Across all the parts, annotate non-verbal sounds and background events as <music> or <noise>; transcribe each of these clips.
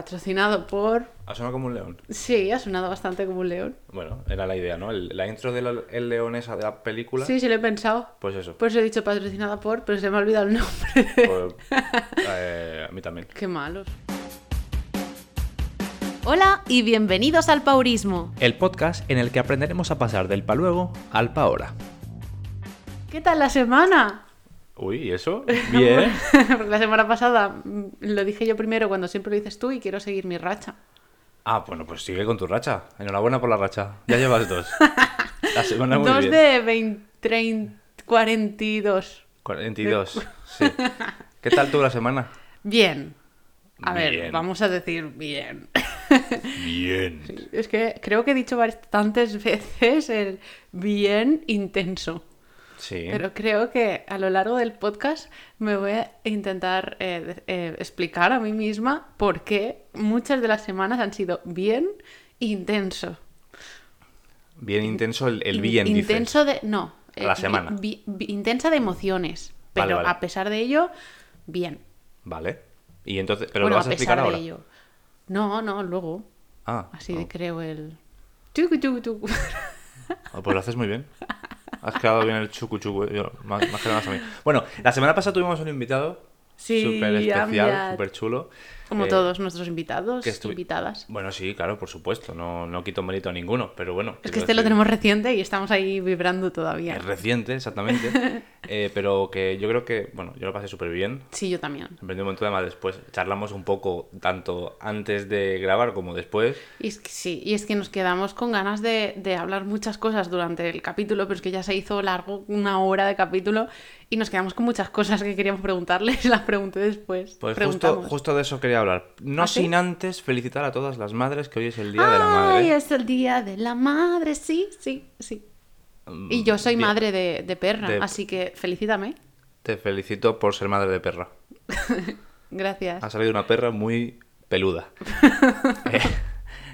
Patrocinado por... ¿Ha sonado como un león? Sí, ha sonado bastante como un león. Bueno, era la idea, ¿no? El- la intro del el león esa de la película. Sí, sí, lo he pensado. Pues eso. Por eso he dicho patrocinada por, pero se me ha olvidado el nombre. Pues, <laughs> eh, a mí también. Qué malos. Hola y bienvenidos al Paurismo. El podcast en el que aprenderemos a pasar del pa luego al pa ahora. ¿Qué tal la semana? Uy, ¿y eso? <laughs> Bien. Porque <laughs> la semana pasada mm, lo dije yo primero cuando siempre lo dices tú y quiero seguir mi racha. Ah, bueno, pues sigue con tu racha. Enhorabuena por la racha. Ya llevas dos. La semana muy Dos bien. de 20, 30, 42. 42. Sí. ¿Qué tal tú la semana? Bien. A ver, vamos a decir bien. Bien. Es que creo que he dicho bastantes <laughs> veces el bien intenso. Sí. Pero creo que a lo largo del podcast me voy a intentar eh, eh, explicar a mí misma por qué muchas de las semanas han sido bien intenso. Bien intenso el, el In- bien, dices. Intenso de... No. A la semana. intensa de emociones. Pero vale. a pesar de ello, bien. Vale. Y entonces, pero bueno, lo vas a, explicar ahora. ello. No, no, luego. Ah, Así oh. de creo el... Tucu, tucu, tucu. <laughs> Oh, pues lo haces muy bien. Has quedado bien el chucu chucu. yo- más, más que nada más a mí. Bueno, la semana pasada tuvimos un invitado Sí, súper especial, súper chulo. Como Eh, todos nuestros invitados, que invitadas. Bueno, sí, claro, por supuesto. No, no quito mérito a ninguno, pero bueno. Es que este lo tenemos reciente y estamos ahí vibrando todavía. Es reciente, exactamente. <laughs> Eh, pero que yo creo que, bueno, yo lo pasé súper bien. Sí, yo también. Aprendí un montón, además después charlamos un poco, tanto antes de grabar como después. Y es que sí, y es que nos quedamos con ganas de, de hablar muchas cosas durante el capítulo, pero es que ya se hizo largo, una hora de capítulo, y nos quedamos con muchas cosas que queríamos preguntarles, <laughs> las pregunté después. Pues justo, de eso quería hablar. No ¿Ah, sí? sin antes felicitar a todas las madres que hoy es el Día de la Madre. es el día de la madre, sí, sí, sí. Y yo soy Bien. madre de, de perra, De- así que felicítame. Te felicito por ser madre de perra. <laughs> Gracias. Ha salido una perra muy peluda. <laughs> Eh,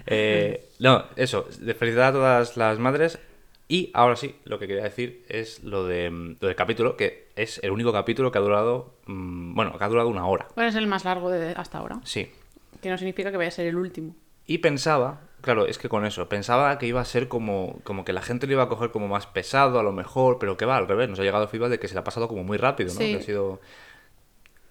eh, no, eso, felicitar a todas las madres. Y ahora sí, lo que quería decir es lo, de, mm, lo del capítulo, que es el único capítulo que ha durado, mm, bueno, que ha durado una hora. Bueno, es el más largo de hasta ahora, Sí. que no significa que vaya a ser el último. Y pensaba, claro, es que con eso, pensaba que iba a ser como, como que la gente lo iba a coger como más pesado a lo mejor, pero que va al revés, nos ha llegado el feedback de que se le ha pasado como muy rápido, ¿no? Sí. Que ha sido...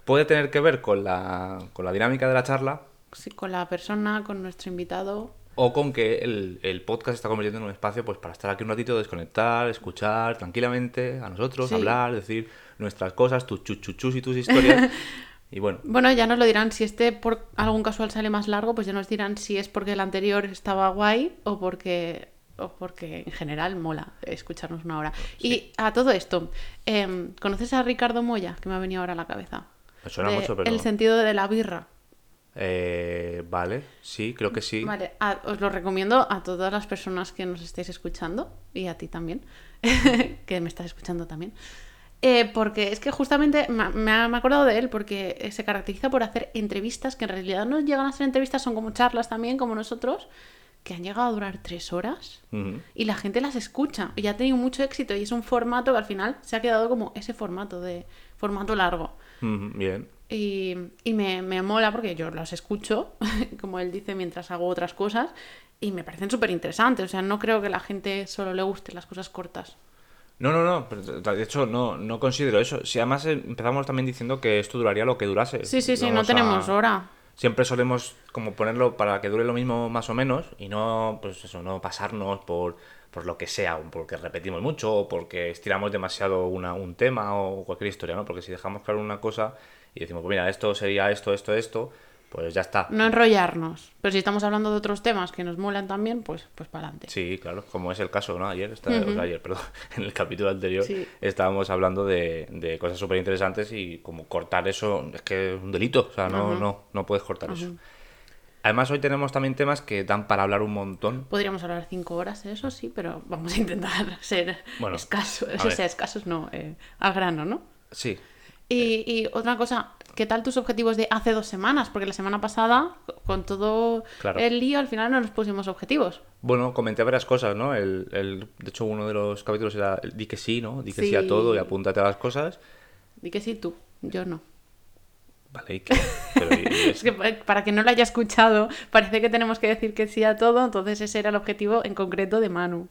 Puede tener que ver con la, con la dinámica de la charla Sí, con la persona, con nuestro invitado. O con que el, el podcast se está convirtiendo en un espacio pues para estar aquí un ratito, desconectar, escuchar tranquilamente a nosotros, Sí. hablar, decir nuestras cosas, tus chuchuchus y tus historias. <laughs> y bueno, Bueno, ya nos lo dirán. Si este por algún casual sale más largo, pues ya nos dirán si es porque el anterior estaba guay o porque, o porque en general mola escucharnos una hora. Y a todo esto, em, ¿conoces a Ricardo Moya? Que me ha venido ahora a la cabeza. me suena De mucho, pero... El sentido de la birra. Eh, vale, sí, creo que sí. Vale, a- os lo recomiendo a todas las personas que nos estéis escuchando y a ti también, <laughs> que me estás escuchando también. Eh, porque es que justamente me, me ha- me he acordado de él porque se caracteriza por hacer entrevistas que en realidad no llegan a ser entrevistas, son como charlas también, como nosotros, que han llegado a durar tres horas y la gente las escucha y ha tenido mucho éxito y es un formato que al final se ha quedado como ese formato de formato largo. Bien. Y, y me, me mola porque yo las escucho, <laughs> como él dice, mientras hago otras cosas, y me parecen súper interesantes. O sea, no creo que la gente solo le gusten las cosas cortas. No, no, no, de hecho no, no considero eso. Si además eh, empezamos también diciendo que esto duraría lo que durase. Sí, sí, sí, no tenemos a- hora. Siempre solemos como ponerlo para que dure lo mismo más o menos y no, pues eso, no pasarnos por, por lo que sea, porque repetimos mucho o porque estiramos demasiado una, un tema o cualquier historia, ¿no? Porque si dejamos claro una cosa y decimos, pues mira, esto sería esto, esto, esto, pues ya está. No enrollarnos. Pero si estamos hablando de otros temas que nos molan también, pues, pues para adelante. Sí, claro, como es el caso, ¿no? Ayer, está- o sea, ayer, perdón, <laughs> en el capítulo anterior Sí. estábamos hablando de, de cosas súper interesantes y como cortar eso es que es un delito, o sea, no, no, no puedes cortar eso. Además, hoy tenemos también temas que dan para hablar un montón. Podríamos hablar cinco horas eso, sí, pero vamos a intentar <laughs> ser Bueno, escasos. O sea, escasos no, eh, al grano, ¿no? Sí, Y, y otra cosa, ¿qué tal tus objetivos de hace dos semanas? Porque la semana pasada, con todo Claro. el lío, al final no nos pusimos objetivos. Bueno, comenté varias cosas, ¿no? El, el- de hecho, uno de los capítulos era el di que sí, ¿no? Di que sí, a todo y apúntate a las cosas. Di que sí tú, yo no. Vale, ¿y qué? Pero, ¿y- y <laughs> Es eso? que pa- para que no lo haya escuchado, parece que tenemos que decir que sí a todo, entonces ese era el objetivo en concreto de Manu.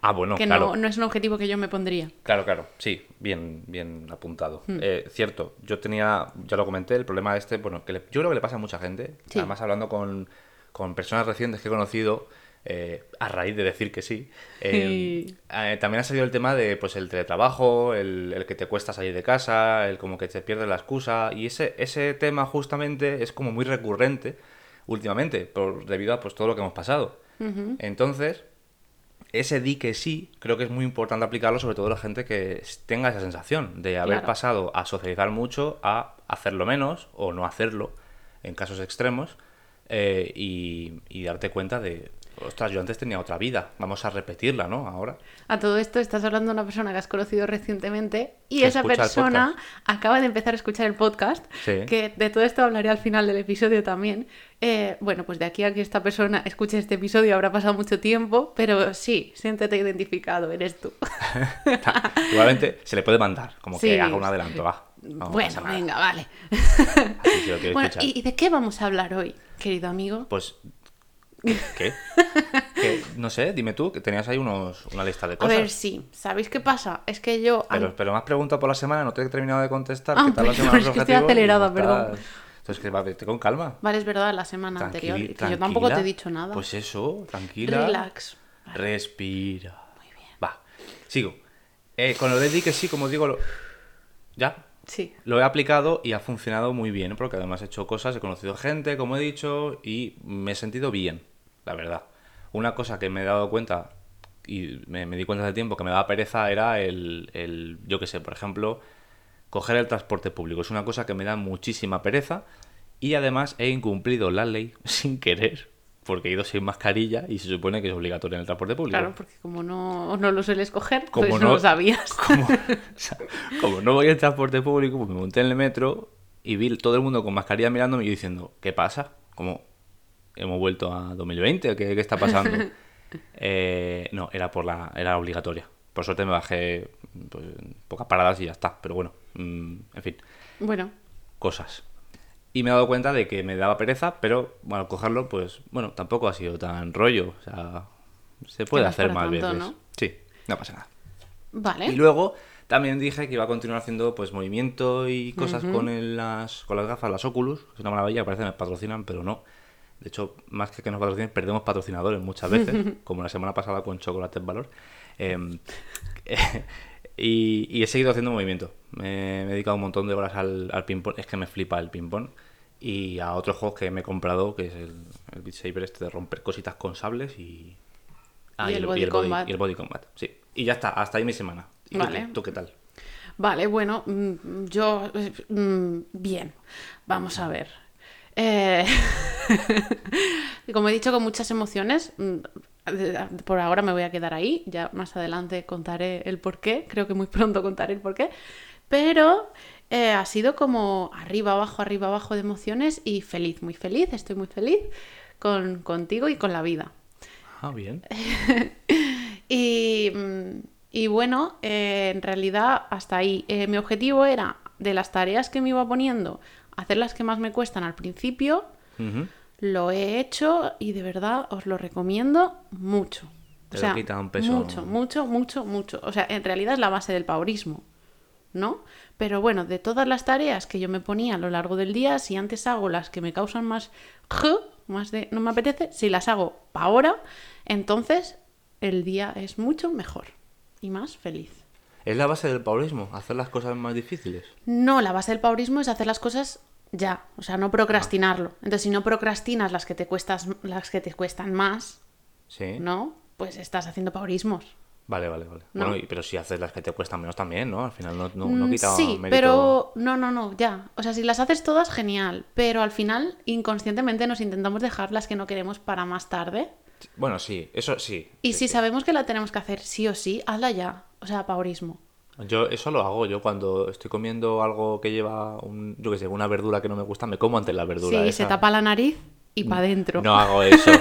Ah, bueno, que claro. no, no es un objetivo que yo me pondría. Claro, claro, sí, bien, bien apuntado. Hmm. Eh, cierto, yo tenía, ya lo comenté, el problema este, bueno, que le- yo creo que le pasa a mucha gente, Sí. además hablando con, con personas recientes que he conocido, eh, a raíz de decir que sí, eh, Sí. eh, también ha salido el tema de pues el teletrabajo, el, el que te cuesta salir de casa, el como que te pierdes la excusa, y ese, ese tema justamente es como muy recurrente últimamente, por, debido a pues todo lo que hemos pasado. Entonces, ese di que sí, creo que es muy importante aplicarlo, sobre todo a la gente que tenga esa sensación de haber Claro. pasado a socializar mucho a hacerlo menos o no hacerlo en casos extremos eh, y, y darte cuenta de, ostras, yo antes tenía otra vida, vamos a repetirla, ¿no? Ahora. A todo esto estás hablando de una persona que has conocido recientemente y esa persona acaba de empezar a escuchar el podcast, Sí. que de todo esto hablaré al final del episodio también. Eh, bueno, pues de aquí a que esta persona escuche este episodio habrá pasado mucho tiempo, pero sí, siéntete identificado, eres tú. <laughs> Igualmente se le puede mandar, como Sí. que haga un adelanto, va. No bueno, venga, vale. Bueno, escuchar. ¿y y de qué vamos a hablar hoy, querido amigo? Pues, ¿qué? <laughs> ¿Qué? No sé, dime tú, que tenías ahí unos, una lista de A cosas. ver, sí, ¿sabéis qué pasa? Es que yo... Pero, pero me has preguntado por la semana, no te he terminado de contestar. Ah, ¿Qué tal la <laughs> perdón, semana? es que estoy acelerada, estás- perdón. Entonces, que vete con calma. Vale, es verdad, la semana anterior, que yo tampoco te he dicho nada. Pues eso, tranquila. Relax. Respira. Va, sigo. Eh, con lo de di que sí, como digo, lo... ya. Sí. Lo he aplicado y ha funcionado muy bien, porque además he hecho cosas, he conocido gente, como he dicho, y me he sentido bien, la verdad. Una cosa que me he dado cuenta, y me, me di cuenta hace tiempo que me daba pereza, era el, el yo qué sé, por ejemplo, coger el transporte público. Es una cosa que me da muchísima pereza y además he incumplido la ley <laughs> sin querer, porque he ido sin mascarilla y se supone que es obligatorio en el transporte público. Claro, porque como no, no lo sueles coger, Como pues no, no- lo sabías. <laughs> Como, o sea, como no voy en transporte público, pues me monté en el metro y vi todo el mundo con mascarilla mirándome y yo diciendo, ¿qué pasa? Como hemos vuelto a 2020, ¿qué, qué está pasando? <laughs> Eh, no, era por la, era obligatoria. Por suerte me bajé pues, pocas paradas y ya está. Pero bueno, mm, en fin, Bueno, cosas. Y me he dado cuenta de que me daba pereza, pero bueno, cogerlo, pues bueno, tampoco ha sido tan rollo. O sea, se puede no hacer más tanto, veces. ¿no? Sí, no pasa nada. vale. Y luego también dije que iba a continuar haciendo pues movimiento y cosas con, el- las, con las gafas, las Oculus. Es una maravilla, parece que me patrocinan, pero no. De hecho, más que que nos patrocinen, perdemos patrocinadores muchas veces, <laughs> como la semana pasada con Chocolate en Valor. Em, <laughs> y, y he seguido haciendo movimiento. Me, me he dedicado un montón de horas al, al ping-pong. Es que me flipa el ping-pong. Y a otros juegos que me he comprado, que es el, el Beat Saber este de romper cositas con sables y... Ah, Y el Body Combat. y el Body Combat, sí. Y ya está, hasta ahí mi semana. ¿Y tú Vale. qué? ¿Tú qué tal? Vale, bueno, mm, yo... eh, mm, Bien, vamos a ver. Eh, <laughs> Como he dicho, con muchas emociones. mm, Por ahora me voy a quedar ahí. Ya más adelante contaré el porqué. Creo que muy pronto contaré el porqué. Pero eh, ha sido como arriba, abajo, arriba, abajo de emociones y feliz, muy feliz. Estoy muy feliz con, contigo y con la vida. Ah, bien. <laughs> Y, mm, y bueno, eh, en realidad hasta ahí. Eh, mi objetivo era, de las tareas que me iba poniendo, hacer las que más me cuestan al principio. Lo he hecho y de verdad os lo recomiendo mucho. Te lo quita un peso. Mucho, mucho, mucho, mucho. O sea, en realidad es la base del paurismo, ¿no? Pero bueno, de todas las tareas que yo me ponía a lo largo del día, si antes hago las que me causan más más de no me apetece, si las hago ahora, entonces el día es mucho mejor y más feliz. Es la base del paulismo, hacer las cosas más difíciles. No, la base del paurismo es hacer las cosas ya, o sea, no procrastinarlo. Entonces, si no procrastinas las que te cuestas, las que te cuestan más, Sí. ¿no? Pues estás haciendo paurismos. Vale, vale, vale. ¿No? Bueno, pero si haces las que te cuestan menos también, ¿no? Al final no, no, no Mm, quita sí, mérito. pero no, no, no, ya. O sea, si las haces todas, genial. Pero al final, inconscientemente, nos intentamos dejar las que no queremos para más tarde. Bueno, sí, eso sí. Y Sí, si sí. sabemos que la tenemos que hacer sí o sí, hazla ya. O sea, paurismo. Yo eso lo hago. Yo cuando estoy comiendo algo que lleva, un, yo qué sé, una verdura que no me gusta, me como antes la verdura. Sí, esa. se tapa la nariz y para adentro. No hago eso. <laughs>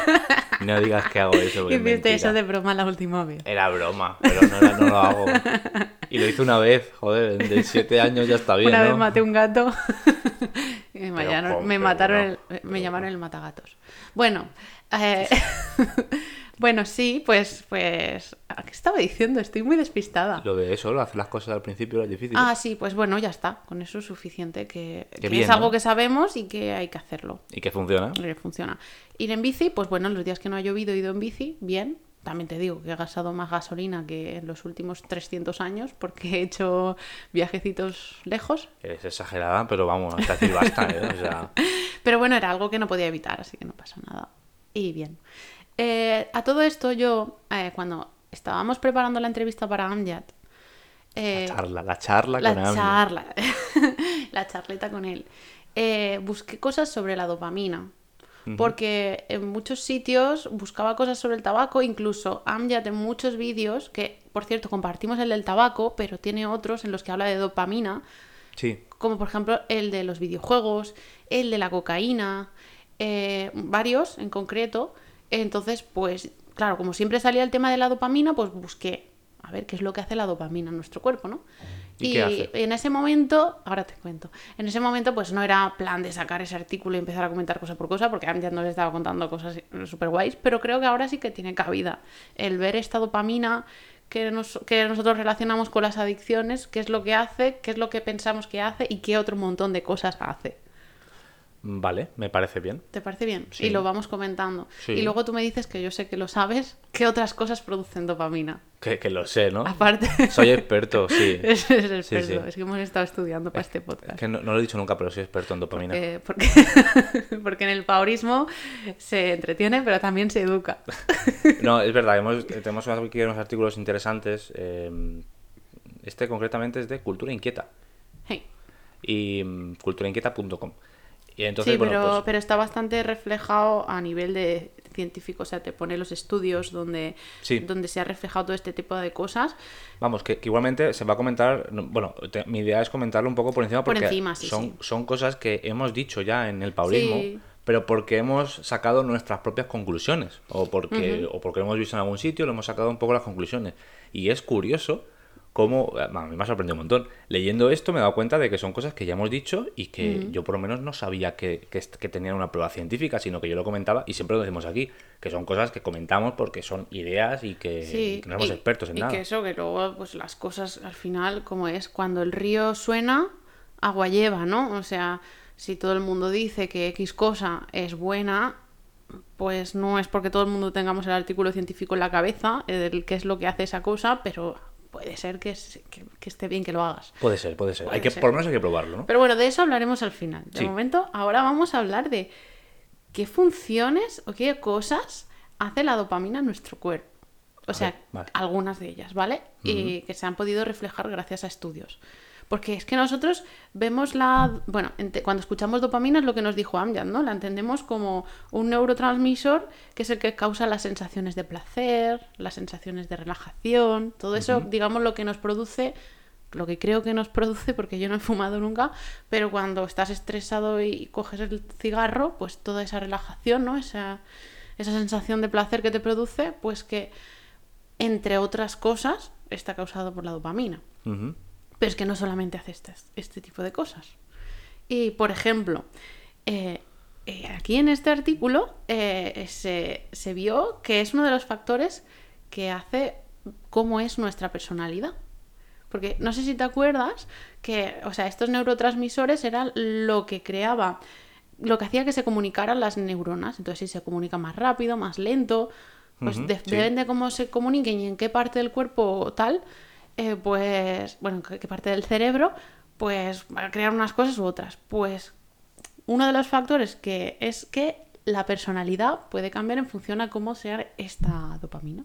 No digas que hago eso. Hiciste eso de broma la última vez. Era broma, pero no, era- no lo hago. Y lo hice una vez, joder, de siete años ya está bien, Una ¿no? vez maté un gato <laughs> Me, Pero me mataron bueno, el- me pero llamaron el matagatos. Bueno, eh, <laughs> bueno, sí, pues, pues, ¿a ¿qué estaba diciendo? Estoy muy despistada. Lo de eso, lo hacer las cosas al principio es difícil. Ah, sí, pues bueno, ya está. Con eso es suficiente que, que bien, es algo ¿no? que sabemos y que hay que hacerlo. Y que funciona. que funciona. Ir en bici, pues bueno, los días que no ha llovido he ido en bici, bien. También te digo que he gastado más gasolina que en los últimos 300 años porque he hecho viajecitos lejos. Es exagerada, pero vamos, hasta decir basta, ¿eh? O sea, <laughs> Pero bueno, era algo que no podía evitar, así que no pasa nada. Y bien. Eh, a todo esto, yo, eh, cuando estábamos preparando la entrevista para Amjad, eh, la charla, la charla la con Amy. charla, <laughs> la charleta con él, eh, busqué cosas sobre la dopamina. Porque en muchos sitios buscaba cosas sobre el tabaco, incluso Amjad en muchos vídeos, que por cierto compartimos el del tabaco, pero tiene otros en los que habla de dopamina, Sí, como por ejemplo el de los videojuegos, el de la cocaína, eh, varios en concreto. Entonces, pues claro, como siempre salía el tema de la dopamina, pues busqué a ver qué es lo que hace la dopamina en nuestro cuerpo, ¿no? ¿Y qué hace? en ese momento, ahora te cuento, en ese momento pues no era plan de sacar ese artículo y empezar a comentar cosa por cosa, porque antes no les estaba contando cosas súper guays, pero creo que ahora sí que tiene cabida el ver esta dopamina que, nos- que nosotros relacionamos con las adicciones, qué es lo que hace, qué es lo que pensamos que hace y qué otro montón de cosas hace. Vale, me parece bien. ¿Te parece bien? Sí. Y lo vamos comentando. Sí. Y luego tú me dices que yo sé que lo sabes, qué otras cosas producen dopamina. Que, que lo sé, ¿no? Aparte. Soy experto, sí. <laughs> es, es experto. sí. Es que hemos estado estudiando para este podcast. Que no, no lo he dicho nunca, pero soy experto en dopamina. Porque, porque <laughs> en el paurismo se entretiene, pero también se educa. <laughs> No, es verdad, hemos, tenemos aquí unos artículos interesantes. eh, este concretamente es de Cultura Inquieta Hey. y mm, culturainquieta.com. Y entonces, sí, bueno, pero, pues, pero está bastante reflejado a nivel de científico, o sea, te pone los estudios donde, Sí. donde se ha reflejado todo este tipo de cosas. Vamos, que, que igualmente se va a comentar. no, Bueno, te- mi idea es comentarlo un poco por encima Por porque encima, sí, son, sí. son cosas que hemos dicho ya en el paulismo, pero porque hemos sacado nuestras propias conclusiones o porque, o porque lo hemos visto en algún sitio, lo hemos sacado un poco las conclusiones. Y es curioso cómo, a mí me ha sorprendido un montón. Leyendo esto me he dado cuenta de que son cosas que ya hemos dicho y que yo por lo menos no sabía que, que, que tenían una prueba científica, sino que yo lo comentaba y siempre lo decimos aquí, que son cosas que comentamos porque son ideas y que, Sí, que no somos y- expertos en y nada. que eso, que luego, pues las cosas al final, como es, cuando el río suena, agua lleva, ¿no? O sea, si todo el mundo dice que X cosa es buena, pues no es porque todo el mundo tengamos el artículo científico en la cabeza, eh, del qué es lo que hace esa cosa, pero puede ser que, es- que- que esté bien que lo hagas. Puede ser, puede ser. Puede hay que, ser. Por lo menos hay que probarlo, ¿no? Pero bueno, de eso hablaremos al final. De Sí. momento, ahora vamos a hablar de qué funciones o qué cosas hace la dopamina en nuestro cuerpo. O A sea, ver, vale. algunas de ellas, ¿vale? Y que se han podido reflejar gracias a estudios. Porque es que nosotros vemos la... Bueno, cuando escuchamos dopamina es lo que nos dijo Amjad, ¿no? La entendemos como un neurotransmisor que es el que causa las sensaciones de placer, las sensaciones de relajación, todo eso, digamos, lo que nos produce lo que creo que nos produce, porque yo no he fumado nunca, pero cuando estás estresado y coges el cigarro, pues toda esa relajación, ¿no? Esa, esa sensación de placer que te produce, pues que, entre otras cosas, está causado por la dopamina. Pero es que no solamente hace este, este tipo de cosas. Y, por ejemplo, eh, eh, aquí en este artículo eh, se, se vio que es uno de los factores que hace cómo es nuestra personalidad. Porque no sé si te acuerdas que, o sea, estos neurotransmisores eran lo que creaba, lo que hacía que se comunicaran las neuronas. Entonces, si se comunica más rápido, más lento, pues Ujú, de- sí. depende de cómo se comuniquen y en qué parte del cuerpo tal, eh, pues, bueno, en qué parte del cerebro, pues va a crear unas cosas u otras. Pues uno de los factores que es que la personalidad puede cambiar en función a cómo sea esta dopamina.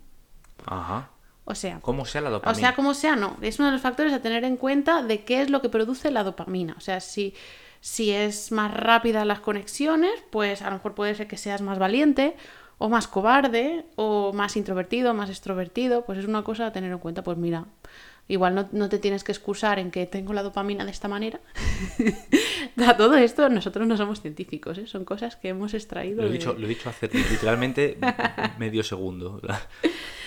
Ajá. O sea, ¿Cómo sea la dopamina? o sea, como sea, no. Es uno de los factores a tener en cuenta de qué es lo que produce la dopamina. O sea, si, si es más rápida las conexiones, pues a lo mejor puede ser que seas más valiente, o más cobarde, o más introvertido, más extrovertido. Pues es una cosa a tener en cuenta. Pues mira, igual no, no te tienes que excusar en que tengo la dopamina de esta manera. <laughs> a todo esto, nosotros no somos científicos, ¿eh? son cosas que hemos extraído. Lo he de- dicho, lo he dicho hace literalmente <laughs> medio segundo.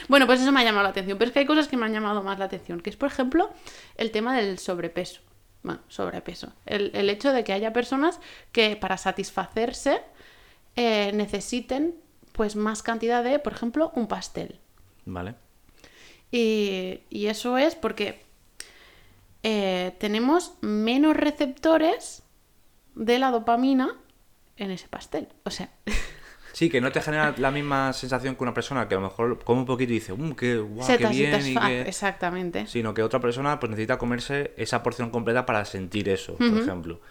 Bueno, pues eso me ha llamado la atención. Pero es que hay cosas que me han llamado más la atención, que es, por ejemplo, el tema del sobrepeso. Bueno, sobrepeso. El, el hecho de que haya personas que para satisfacerse eh, necesiten pues más cantidad de, por ejemplo, un pastel. Vale. Y, y eso es porque eh, tenemos menos receptores de la dopamina en ese pastel. O sea, <laughs> Sí, que no te genera la misma sensación que una persona que a lo mejor come un poquito y dice, um, qué, se qué bien, y. Exactamente. Sino que otra persona pues necesita comerse esa porción completa para sentir eso, por ejemplo.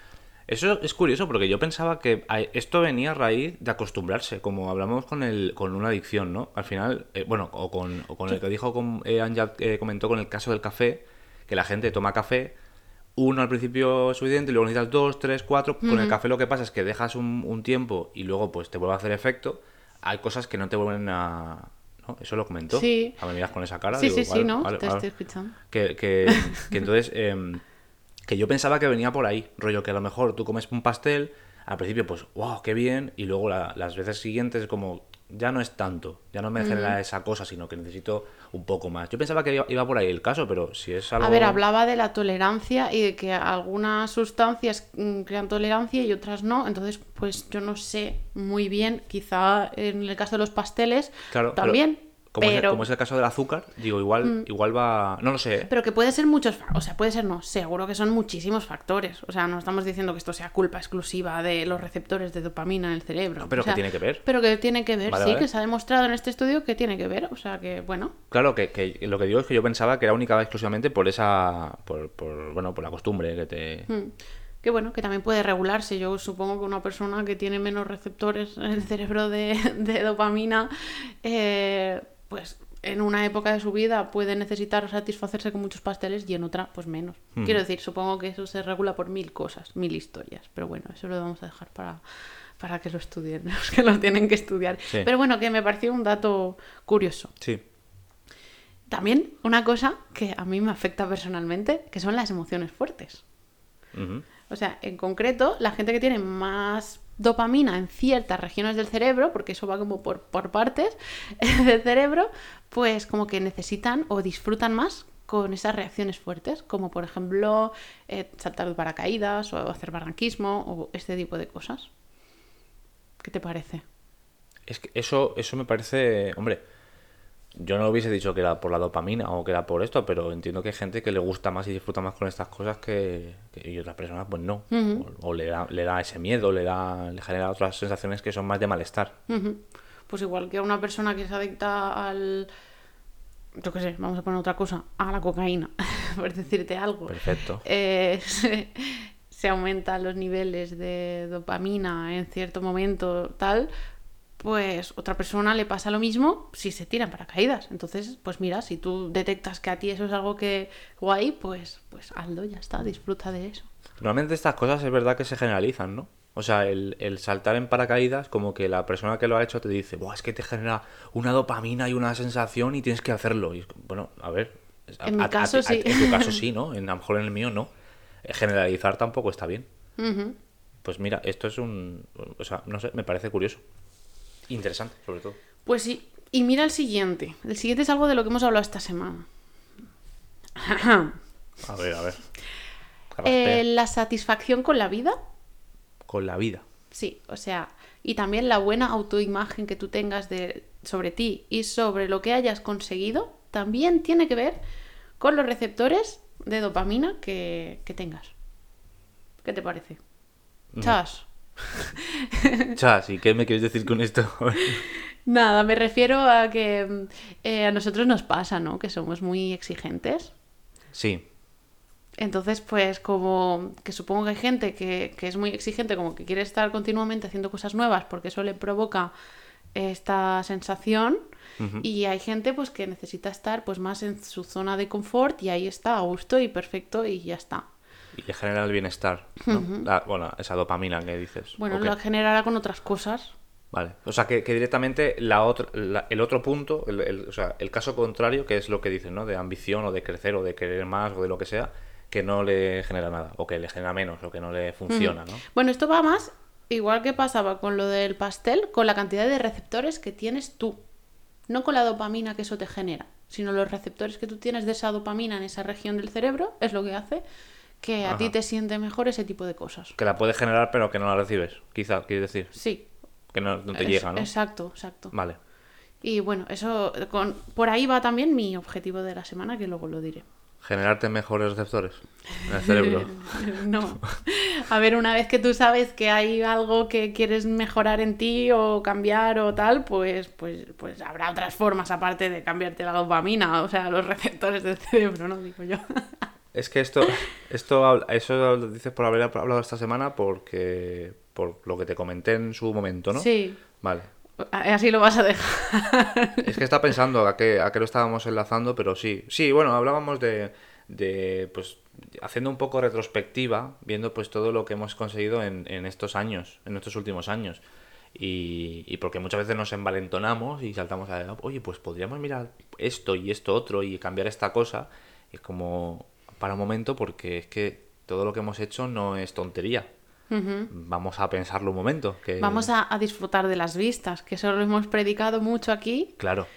Eso es curioso porque yo pensaba que esto venía a raíz de acostumbrarse, como hablamos con el, con una adicción, ¿no? Al final, eh, bueno, o con, o con el que dijo, con, eh, Anja, eh, comentó con el caso del café, que la gente toma café, uno al principio es suficiente, y luego necesitas dos, tres, cuatro. Con el café lo que pasa es que dejas un, un tiempo y luego pues te vuelve a hacer efecto. Hay cosas que no te vuelven a... ¿no? Eso lo comentó. Sí. A me miras con esa cara. Sí, digo, sí, sí, vale, ¿no? vale, te vale. estoy escuchando. Que, que, <laughs> que entonces, em, que yo pensaba que venía por ahí, rollo que a lo mejor tú comes un pastel, al principio pues, wow, qué bien, y luego la- las veces siguientes es como, ya no es tanto, ya no me genera esa cosa, sino que necesito un poco más. Yo pensaba que iba, iba por ahí el caso, pero si es algo... A ver, hablaba de la tolerancia y de que algunas sustancias mm, crean tolerancia y otras no. Entonces, pues yo no sé muy bien, quizá en el caso de los pasteles Claro, también. Como, Pero, es, como es el caso del azúcar, digo, igual, igual va... No lo sé, pero que puede ser muchos, o sea, puede ser no, seguro que son muchísimos factores. O sea, no estamos diciendo que esto sea culpa exclusiva de los receptores de dopamina en el cerebro. No, pero O sea, que tiene que ver. Pero que tiene que ver, Vale, sí, vale. que se ha demostrado en este estudio que tiene que ver. O sea, que bueno. Claro, que, que lo que digo es que yo pensaba que era única exclusivamente por esa... Por, por, bueno, por la costumbre que te... Mm. Que bueno, que también puede regularse. Yo supongo que una persona que tiene menos receptores en el cerebro de, de dopamina, eh, pues en una época de su vida puede necesitar satisfacerse con muchos pasteles y en otra, pues menos. Quiero decir, supongo que eso se regula por mil cosas, mil historias. Pero bueno, eso lo vamos a dejar para, para que lo estudien, <laughs> los que lo tienen que estudiar. Sí. Pero bueno, que me pareció un dato curioso. Sí. También una cosa que a mí me afecta personalmente, que son las emociones fuertes. O sea, en concreto, la gente que tiene más dopamina en ciertas regiones del cerebro, porque eso va como por, por partes <laughs> del cerebro, pues como que necesitan o disfrutan más con esas reacciones fuertes, como por ejemplo eh, saltar de paracaídas o hacer barranquismo o este tipo de cosas. ¿Qué te parece? Es que eso, eso me parece, hombre, yo no hubiese dicho que era por la dopamina o que era por esto, pero entiendo que hay gente que le gusta más y disfruta más con estas cosas que, que- y otras personas pues no. o, o le, da, le da ese miedo, le da, le genera otras sensaciones que son más de malestar. Ujú. Pues igual que a una persona que es adicta al... Yo qué sé, vamos a poner otra cosa, a la cocaína, <laughs> por decirte algo. Perfecto. eh, <laughs> se, se aumentan los niveles de dopamina en cierto momento tal, pues otra persona le pasa lo mismo si se tiran paracaídas. Entonces, pues mira, si tú detectas que a ti eso es algo que guay, pues, pues hazlo, ya está, disfruta de eso. Normalmente estas cosas es verdad que se generalizan, ¿no? O sea, el, el saltar en paracaídas, como que la persona que lo ha hecho te dice, Buah, es que te genera una dopamina y una sensación y tienes que hacerlo. Y bueno, a ver. a- En mi a- caso, a- sí. En tu caso sí, ¿no? <laughs> En, a lo mejor en el mío no. Eh, Generalizar tampoco está bien. Pues mira, esto es un... O sea, no sé, me parece curioso. Interesante, sobre todo. Pues sí. Y mira el siguiente. El siguiente es algo de lo que hemos hablado esta semana. <clears throat> A ver, a ver. Eh, la satisfacción con la vida. Con la vida. Sí, o sea, y también la buena autoimagen que tú tengas de, sobre ti y sobre lo que hayas conseguido también tiene que ver con los receptores de dopamina que, que tengas. ¿Qué te parece? Chas. <laughs> Chas, ¿y qué me quieres decir con esto? <laughs> Nada, me refiero a que eh, a nosotros nos pasa, ¿no? Que somos muy exigentes. sí. Entonces, pues como que supongo que hay gente que, que es muy exigente, como que quiere estar continuamente haciendo cosas nuevas porque eso le provoca esta sensación y hay gente pues que necesita estar pues más en su zona de confort y ahí está a gusto y perfecto y ya está. Y le genera el bienestar, ¿no? La- bueno, esa dopamina que dices. Bueno, lo generará con otras cosas. Vale. O sea, que, que directamente la otra, la- el otro punto, el, el- o sea, el caso contrario, que es lo que dicen, ¿no? De ambición o de crecer o de querer más o de lo que sea, que no le genera nada, o que le genera menos, o que no le funciona, ¿no? Bueno, esto va más, igual que pasaba con lo del pastel, con la cantidad de receptores que tienes tú. No con la dopamina que eso te genera, sino los receptores que tú tienes de esa dopamina en esa región del cerebro es lo que hace que a ti te siente mejor ese tipo de cosas. Que la puedes generar, pero que no la recibes. Quizá, quieres decir. Sí. Que no, no te es- llega, ¿no? Exacto, exacto. Vale. Y bueno, eso con, por ahí va también mi objetivo de la semana, que luego lo diré. Generarte mejores receptores en el cerebro. <laughs> no. A ver, una vez que tú sabes que hay algo que quieres mejorar en ti o cambiar o tal, pues, pues, pues habrá otras formas aparte de cambiarte la dopamina, o sea, los receptores del cerebro, ¿no? Digo yo. <laughs> Es que esto, <laughs> esto eso lo dices por haber hablado esta semana porque por lo que te comenté en su momento, ¿no? Sí. Vale. Así lo vas a dejar. Es que está pensando a qué, a qué lo estábamos enlazando, pero sí. Sí, bueno, hablábamos de, de pues haciendo un poco retrospectiva, viendo pues todo lo que hemos conseguido en, en estos años, en estos últimos años. Y, y porque muchas veces nos envalentonamos y saltamos a, oye, pues podríamos mirar esto y esto otro y cambiar esta cosa. Y es como para un momento porque es que todo lo que hemos hecho no es tontería. Vamos a pensarlo un momento. Que... Vamos a, a disfrutar de las vistas, que eso lo hemos predicado mucho aquí. Claro.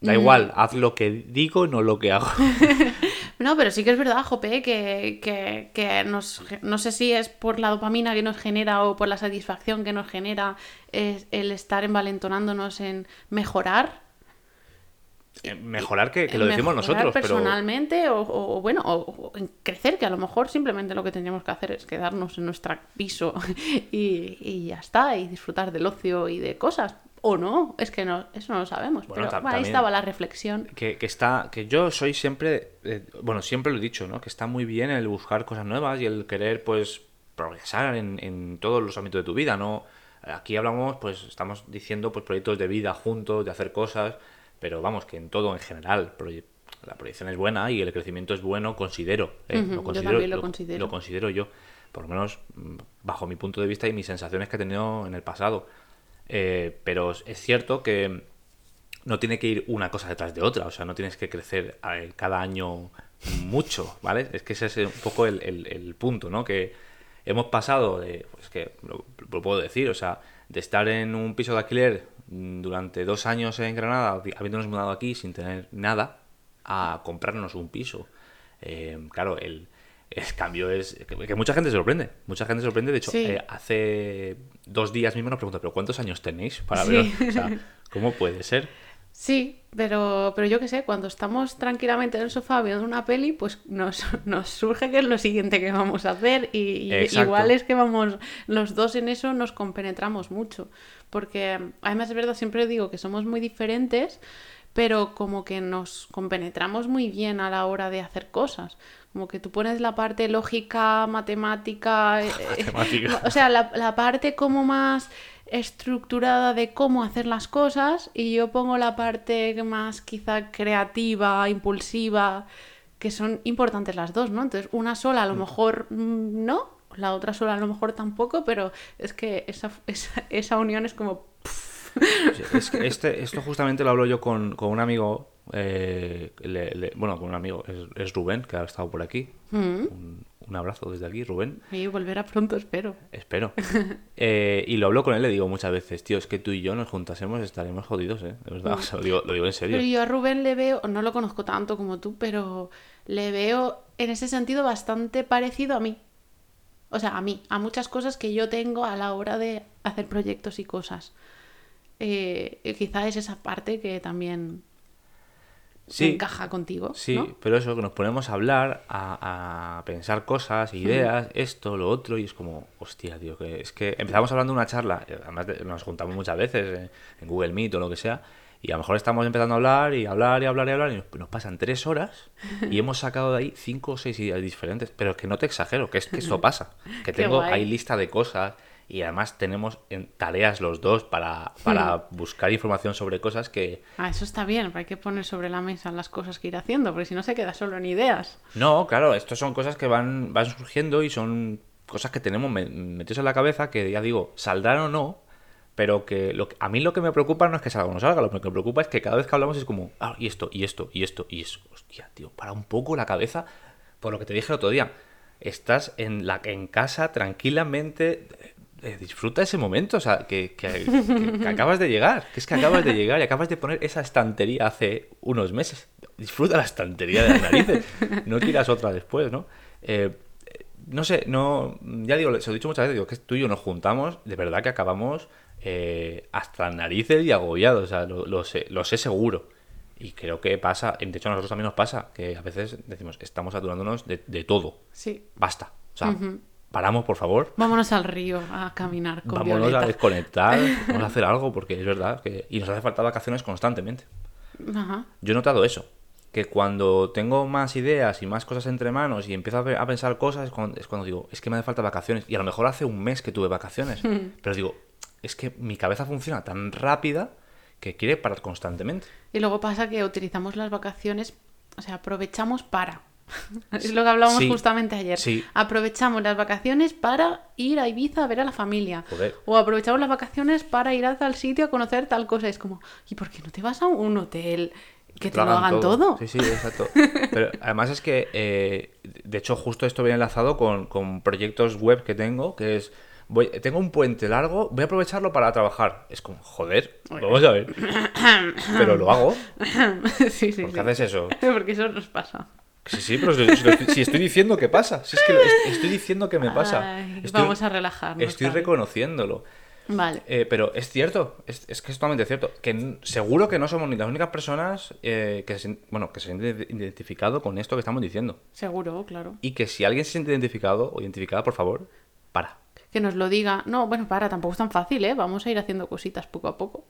Da igual, haz lo que digo, no lo que hago. <laughs> No, pero sí que es verdad, Jope, que, que, que nos, no sé si es por la dopamina que nos genera o por la satisfacción que nos genera es el estar envalentonándonos en mejorar. Eh, Mejorar que, que lo decimos mejorar nosotros, pero personalmente o, o- o bueno, o, o crecer, que a lo mejor simplemente lo que tendríamos que hacer es quedarnos en nuestro piso <laughs> y, y ya está, y disfrutar del ocio y de cosas. O no, es que no, eso no lo sabemos. Bueno, pero bueno, ahí estaba la reflexión. que, que está que yo soy siempre eh, bueno siempre lo he dicho no que está muy bien el buscar cosas nuevas y el querer pues progresar en, en todos los ámbitos de tu vida no aquí hablamos pues estamos diciendo pues proyectos de vida juntos de hacer cosas pero vamos que en todo en general proye- la proyección es buena y el crecimiento es bueno considero, ¿eh? Lo yo considero también lo considero. lo considero yo por lo menos mm, bajo mi punto de vista y mis sensaciones que he tenido en el pasado Eh, pero es cierto que no tiene que ir una cosa detrás de otra, o sea, no tienes que crecer eh, cada año mucho, ¿vale? Es que ese es un poco el, el- el punto, ¿no? Que hemos pasado de, pues que lo, lo puedo decir, o sea, de estar en un piso de alquiler durante dos años en Granada, habi- habiéndonos mudado aquí sin tener nada, a comprarnos un piso. Eh, claro, el, el cambio es que, que mucha gente se sorprende, mucha gente se sorprende, de hecho, Sí. eh, hace dos días mismo nos preguntan, pero ¿cuántos años tenéis para Sí. ver? O sea, <laughs> ¿cómo puede ser? Sí, pero, pero yo qué sé, cuando estamos tranquilamente en el sofá viendo una peli, pues nos, <laughs> nos surge que es lo siguiente que vamos a hacer y, igual es que vamos, los dos en eso nos compenetramos mucho, porque además es verdad, siempre digo que somos muy diferentes, pero como que nos compenetramos muy bien a la hora de hacer cosas. Como que tú pones la parte lógica, matemática, eh, eh, <laughs> Matemática. o sea, la, la parte como más estructurada de cómo hacer las cosas y yo pongo la parte más quizá creativa, impulsiva, que son importantes las dos, ¿no? Entonces, una sola a lo mejor mm, no, la otra sola a lo mejor tampoco, pero es que esa, esa, esa unión es como... Sí, Es que este, esto justamente lo hablo yo con, con un amigo, eh, le- le- bueno, con un amigo, es, es Rubén, que ha estado por aquí. Un, un abrazo desde aquí, Rubén, Y volverá pronto, espero. espero. <laughs> Eh, y lo hablo con él, le digo muchas veces, tío, es que tú y yo nos juntásemos, estaremos jodidos, ¿eh? De verdad, o sea, lo, digo, lo digo en serio. Pero yo a Rubén le veo, no lo conozco tanto como tú, pero le veo en ese sentido bastante parecido a mí. O sea, a mí, a muchas cosas que yo tengo a la hora de hacer proyectos y cosas. Eh, quizá es esa parte que también Sí. encaja contigo. Sí, ¿no? pero eso, que nos ponemos a hablar, a, a pensar cosas, ideas, esto, lo otro, y es como, hostia, tío, que es que empezamos hablando de una charla, eh, además de- nos juntamos muchas veces eh, en Google Meet o lo que sea, y a lo mejor estamos empezando a hablar y hablar y hablar y hablar, y nos, nos pasan tres horas y hemos sacado de ahí cinco o seis ideas diferentes, pero es que no te exagero, que es que eso <laughs> pasa, que tengo ahí lista de cosas. Y además tenemos en tareas los dos para, para buscar información sobre cosas que, Ah, eso está bien, pero hay que poner sobre la mesa las cosas que ir haciendo, porque si no se queda solo en ideas. No, claro, estos son cosas que van, van surgiendo y son cosas que tenemos me- metidos en la cabeza que ya digo, saldrán o no, pero que, lo que- a mí lo que me preocupa no es que salga o no salga, lo que me preocupa es que cada vez que hablamos es como, ah, y esto, y esto, y esto, y eso. Hostia, tío, para un poco la cabeza, por lo que te dije el otro día, estás en, la, en casa tranquilamente, eh, disfruta ese momento, o sea, que, que- que- que acabas de llegar, que es que acabas de llegar y acabas de poner esa estantería hace unos meses. Disfruta la estantería de las narices, no quieras otra después, ¿no? Eh, no sé, no. Ya digo, se lo he dicho muchas veces, digo que tú y yo nos juntamos, de verdad que acabamos eh, hasta narices y agobiados, o sea, lo, lo sé, lo sé seguro. Y creo que pasa, de hecho a nosotros también nos pasa, que a veces decimos, estamos saturándonos de, de todo. Sí. Basta. O sea, paramos, por favor. Vámonos al río a caminar con Vámonos Violeta. a desconectar, <laughs> vamos a hacer algo, porque es verdad que. Y nos hace falta vacaciones constantemente. Ajá. Yo he notado eso. Que cuando tengo más ideas y más cosas entre manos y empiezo a pensar cosas, es cuando, es cuando digo, es que me hace falta vacaciones. Y a lo mejor hace un mes que tuve vacaciones. <laughs> pero digo, es que mi cabeza funciona tan rápida que quiere parar constantemente. Y luego pasa que utilizamos las vacaciones, o sea, aprovechamos para. <laughs> Es lo que hablábamos Sí, justamente ayer. sí. Aprovechamos las vacaciones para ir a Ibiza a ver a la familia. Joder. O aprovechamos las vacaciones para ir a tal sitio a conocer tal cosa. Es como, ¿y por qué no te vas a un hotel que te lo hagan todo? Sí, sí, exacto. Pero <laughs> además es que, eh, de hecho, justo esto viene enlazado con, con proyectos web que tengo, que es, voy, tengo un puente largo, voy a aprovecharlo para trabajar. Es como, joder, vamos a ver. Pero lo hago. <coughs> sí, sí, ¿Por sí. qué haces eso? <laughs> Porque eso nos pasa. Sí, sí, pero si, estoy, diciendo que pasa. Si es que estoy diciendo que me pasa. Ay, Estoy- vamos a relajarnos. Estoy reconociéndolo. Vale. Eh, pero es cierto, es, es que es totalmente cierto. Que seguro que no somos ni las únicas personas eh, que, se, bueno, que se ide- identificado con esto que estamos diciendo. Seguro, claro. Y que si alguien se siente identificado o identificada, por favor, para. Que nos lo diga. No, bueno, para, tampoco es tan fácil, ¿eh? Vamos a ir haciendo cositas poco a poco.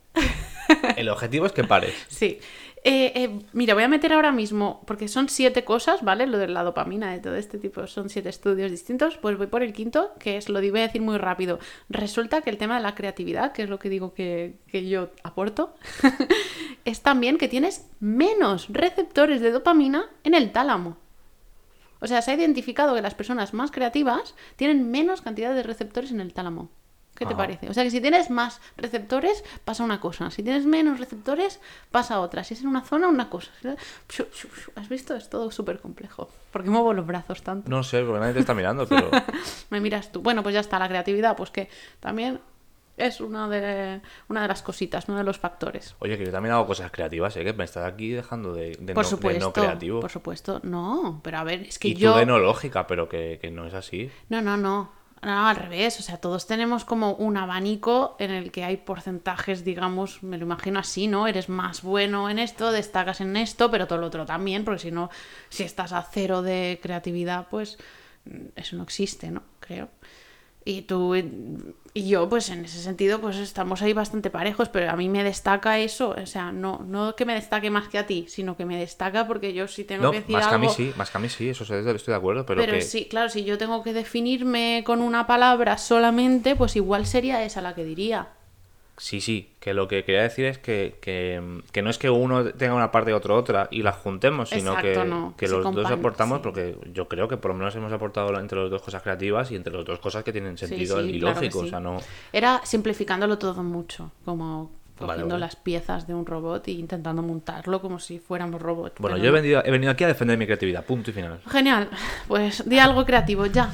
El objetivo es que pares. <laughs> Sí. Eh, eh, mira, voy a meter ahora mismo, porque son siete cosas, ¿vale? Lo de la dopamina, de todo este tipo, son siete estudios distintos. Pues voy por el quinto, que es, lo voy a decir muy rápido. Resulta que el tema de la creatividad, que es lo que digo que, que yo aporto, <laughs> es también que tienes menos receptores de dopamina en el tálamo. O sea, se ha identificado que las personas más creativas tienen menos cantidad de receptores en el tálamo. ¿Qué te parece? O sea, que si tienes más receptores, pasa una cosa. Si tienes menos receptores, pasa otra. Si es en una zona, una cosa. ¿Has visto? Es todo súper complejo. ¿Por qué muevo los brazos tanto? No sé, porque nadie te está mirando, pero. <laughs> Me miras tú. Bueno, pues ya está, la creatividad, pues que también es una de, una de las cositas, uno de los factores. Oye, que yo también hago cosas creativas, ¿eh? Que me estás aquí dejando de, de Por no, de supuesto. no creativo. Por supuesto. No, pero a ver, es que y yo. tú de no lógica, pero que, que no es así. No, no, no. No, al revés. O sea, todos tenemos como un abanico en el que hay porcentajes, digamos, me lo imagino así, ¿no? Eres más bueno en esto, destacas en esto, pero todo lo otro también, porque si no, si estás a cero de creatividad, pues mm, eso no existe, ¿no? Creo. Y tú y yo, pues en ese sentido, pues estamos ahí bastante parejos, pero a mí me destaca eso, o sea, no, no que me destaque más que a ti, sino que me destaca porque yo sí tengo No, que decir más que a mí sí, más que a mí sí, eso estoy de acuerdo, pero, Pero que. sí, claro, si yo tengo que definirme con una palabra solamente, pues igual sería esa la que diría. Sí, sí, que lo que quería decir es que, que, que no es que uno tenga una parte y otro otra y las juntemos, sino Exacto, que, no, que los dos aportamos, sí. porque yo creo que por lo menos hemos aportado entre los dos cosas creativas y entre los dos cosas que tienen sentido sí, y lógico, o sea, no... Era simplificándolo todo mucho, como cogiendo vale. las piezas de un robot e intentando montarlo como si fuéramos robots. Bueno, pero yo he venido, he venido aquí a defender mi creatividad, punto y final. Genial, <laughs> pues di algo creativo, ya.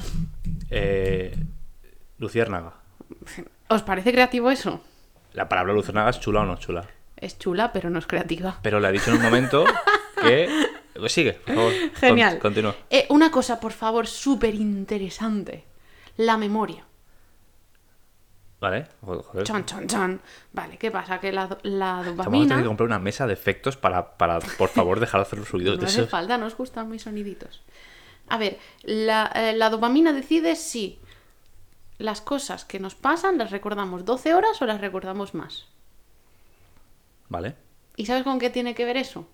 Eh, Luciérnaga. ¿Os parece creativo eso? La palabra luciérnaga es chula o no chula. Es chula, pero no es creativa. Pero le he dicho en un momento que... <laughs> Pues sigue, por favor. Con- Genial. continúa. Eh, una cosa, por favor, súper interesante. La memoria. Vale, joder. Chan, chan, chan. Vale, ¿qué pasa? Que la, la Vamos a dopamina... tener que comprar una mesa de efectos para, para por favor, dejar de hacer los ruidos No de hace falta, no os gustan mis soniditos. A ver, la, eh, la dopamina decide si las cosas que nos pasan las recordamos 12 horas o las recordamos más. Vale, ¿Y sabes con qué tiene que ver eso?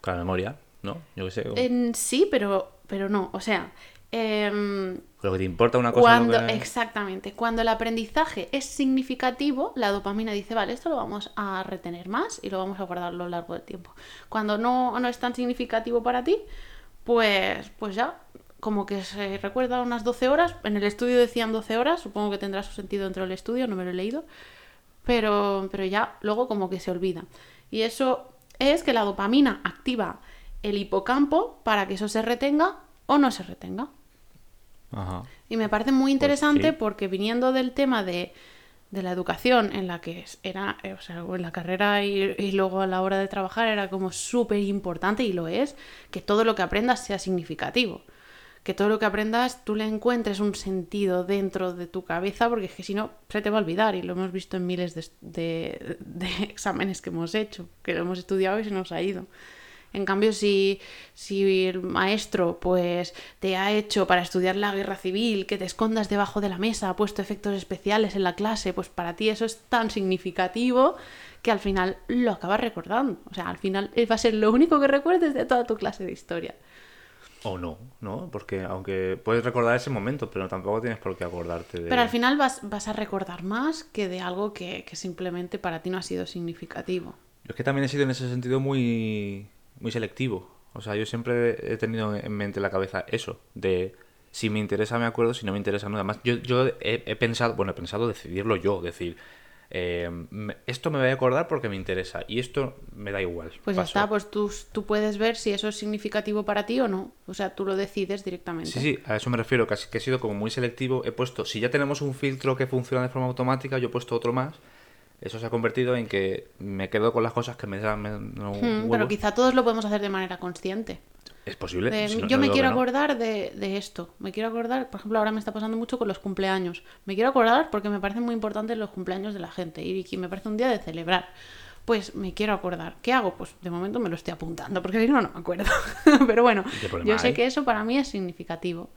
con la memoria, ¿no? Yo qué sé. con- sí, pero, pero no. O sea, em, Lo que te importa una cosa. cuando, lo que- exactamente, cuando el aprendizaje es significativo, la dopamina dice, vale, esto lo vamos a retener más y lo vamos a guardar a lo largo del tiempo. Cuando no, no es tan significativo para ti, pues, pues ya, como que se recuerda unas 12 horas. En el estudio decían 12 horas, supongo que tendrá su sentido dentro del estudio, no me lo he leído. Pero, pero ya luego como que se olvida. Y eso es que la dopamina activa el hipocampo para que eso se retenga o no se retenga. Ajá. Y me parece muy interesante sí. porque viniendo del tema de, de la educación, en la que era, eh, o sea, en la carrera y, y luego a la hora de trabajar era como súper importante y lo es, que todo lo que aprendas sea significativo. Que todo lo que aprendas tú le encuentres un sentido dentro de tu cabeza, porque es que si no, se te va a olvidar y lo hemos visto en miles de, <laughs> exámenes que hemos hecho, que lo hemos estudiado y se nos ha ido. En cambio, si, si el maestro pues te ha hecho para estudiar la guerra civil, que te escondas debajo de la mesa, ha puesto efectos especiales en la clase, pues para ti eso es tan significativo que al final lo acabas recordando. O sea, al final va a ser lo único que recuerdes de toda tu clase de historia. O no, ¿no? Porque aunque puedes recordar ese momento, pero tampoco tienes por qué acordarte de... Pero al final vas, vas a recordar más que de algo que, que simplemente para ti no ha sido significativo. Yo es que también he sido en ese sentido muy, muy selectivo. O sea, yo siempre he tenido en mente en la cabeza eso, de si me interesa me acuerdo, si no me interesa no. Además, yo, yo he, he pensado, bueno, he pensado decidirlo yo, decir, eh, esto me voy a acordar porque me interesa y esto me da igual. Pues ya está, pues tú, tú puedes ver si eso es significativo para ti o no. O sea, tú lo decides directamente. Sí, sí, a eso me refiero, que, que he sido como muy selectivo. He puesto, si ya tenemos un filtro que funciona de forma automática, yo he puesto otro más. Eso se ha convertido en que me quedo con las cosas que me dan me dan Mm, huevos. pero quizá todos lo podemos hacer de manera consciente. Es posible. De, si no- yo no me quiero no. acordar de, de esto. Me quiero acordar, por ejemplo, ahora me está pasando mucho con los cumpleaños. Me quiero acordar porque me parecen muy importantes los cumpleaños de la gente y me parece un día de celebrar. Pues me quiero acordar. ¿Qué hago? Pues de momento me lo estoy apuntando porque si no, no me acuerdo. <laughs> Pero bueno, ¿Qué problema yo sé hay? que eso para mí es significativo.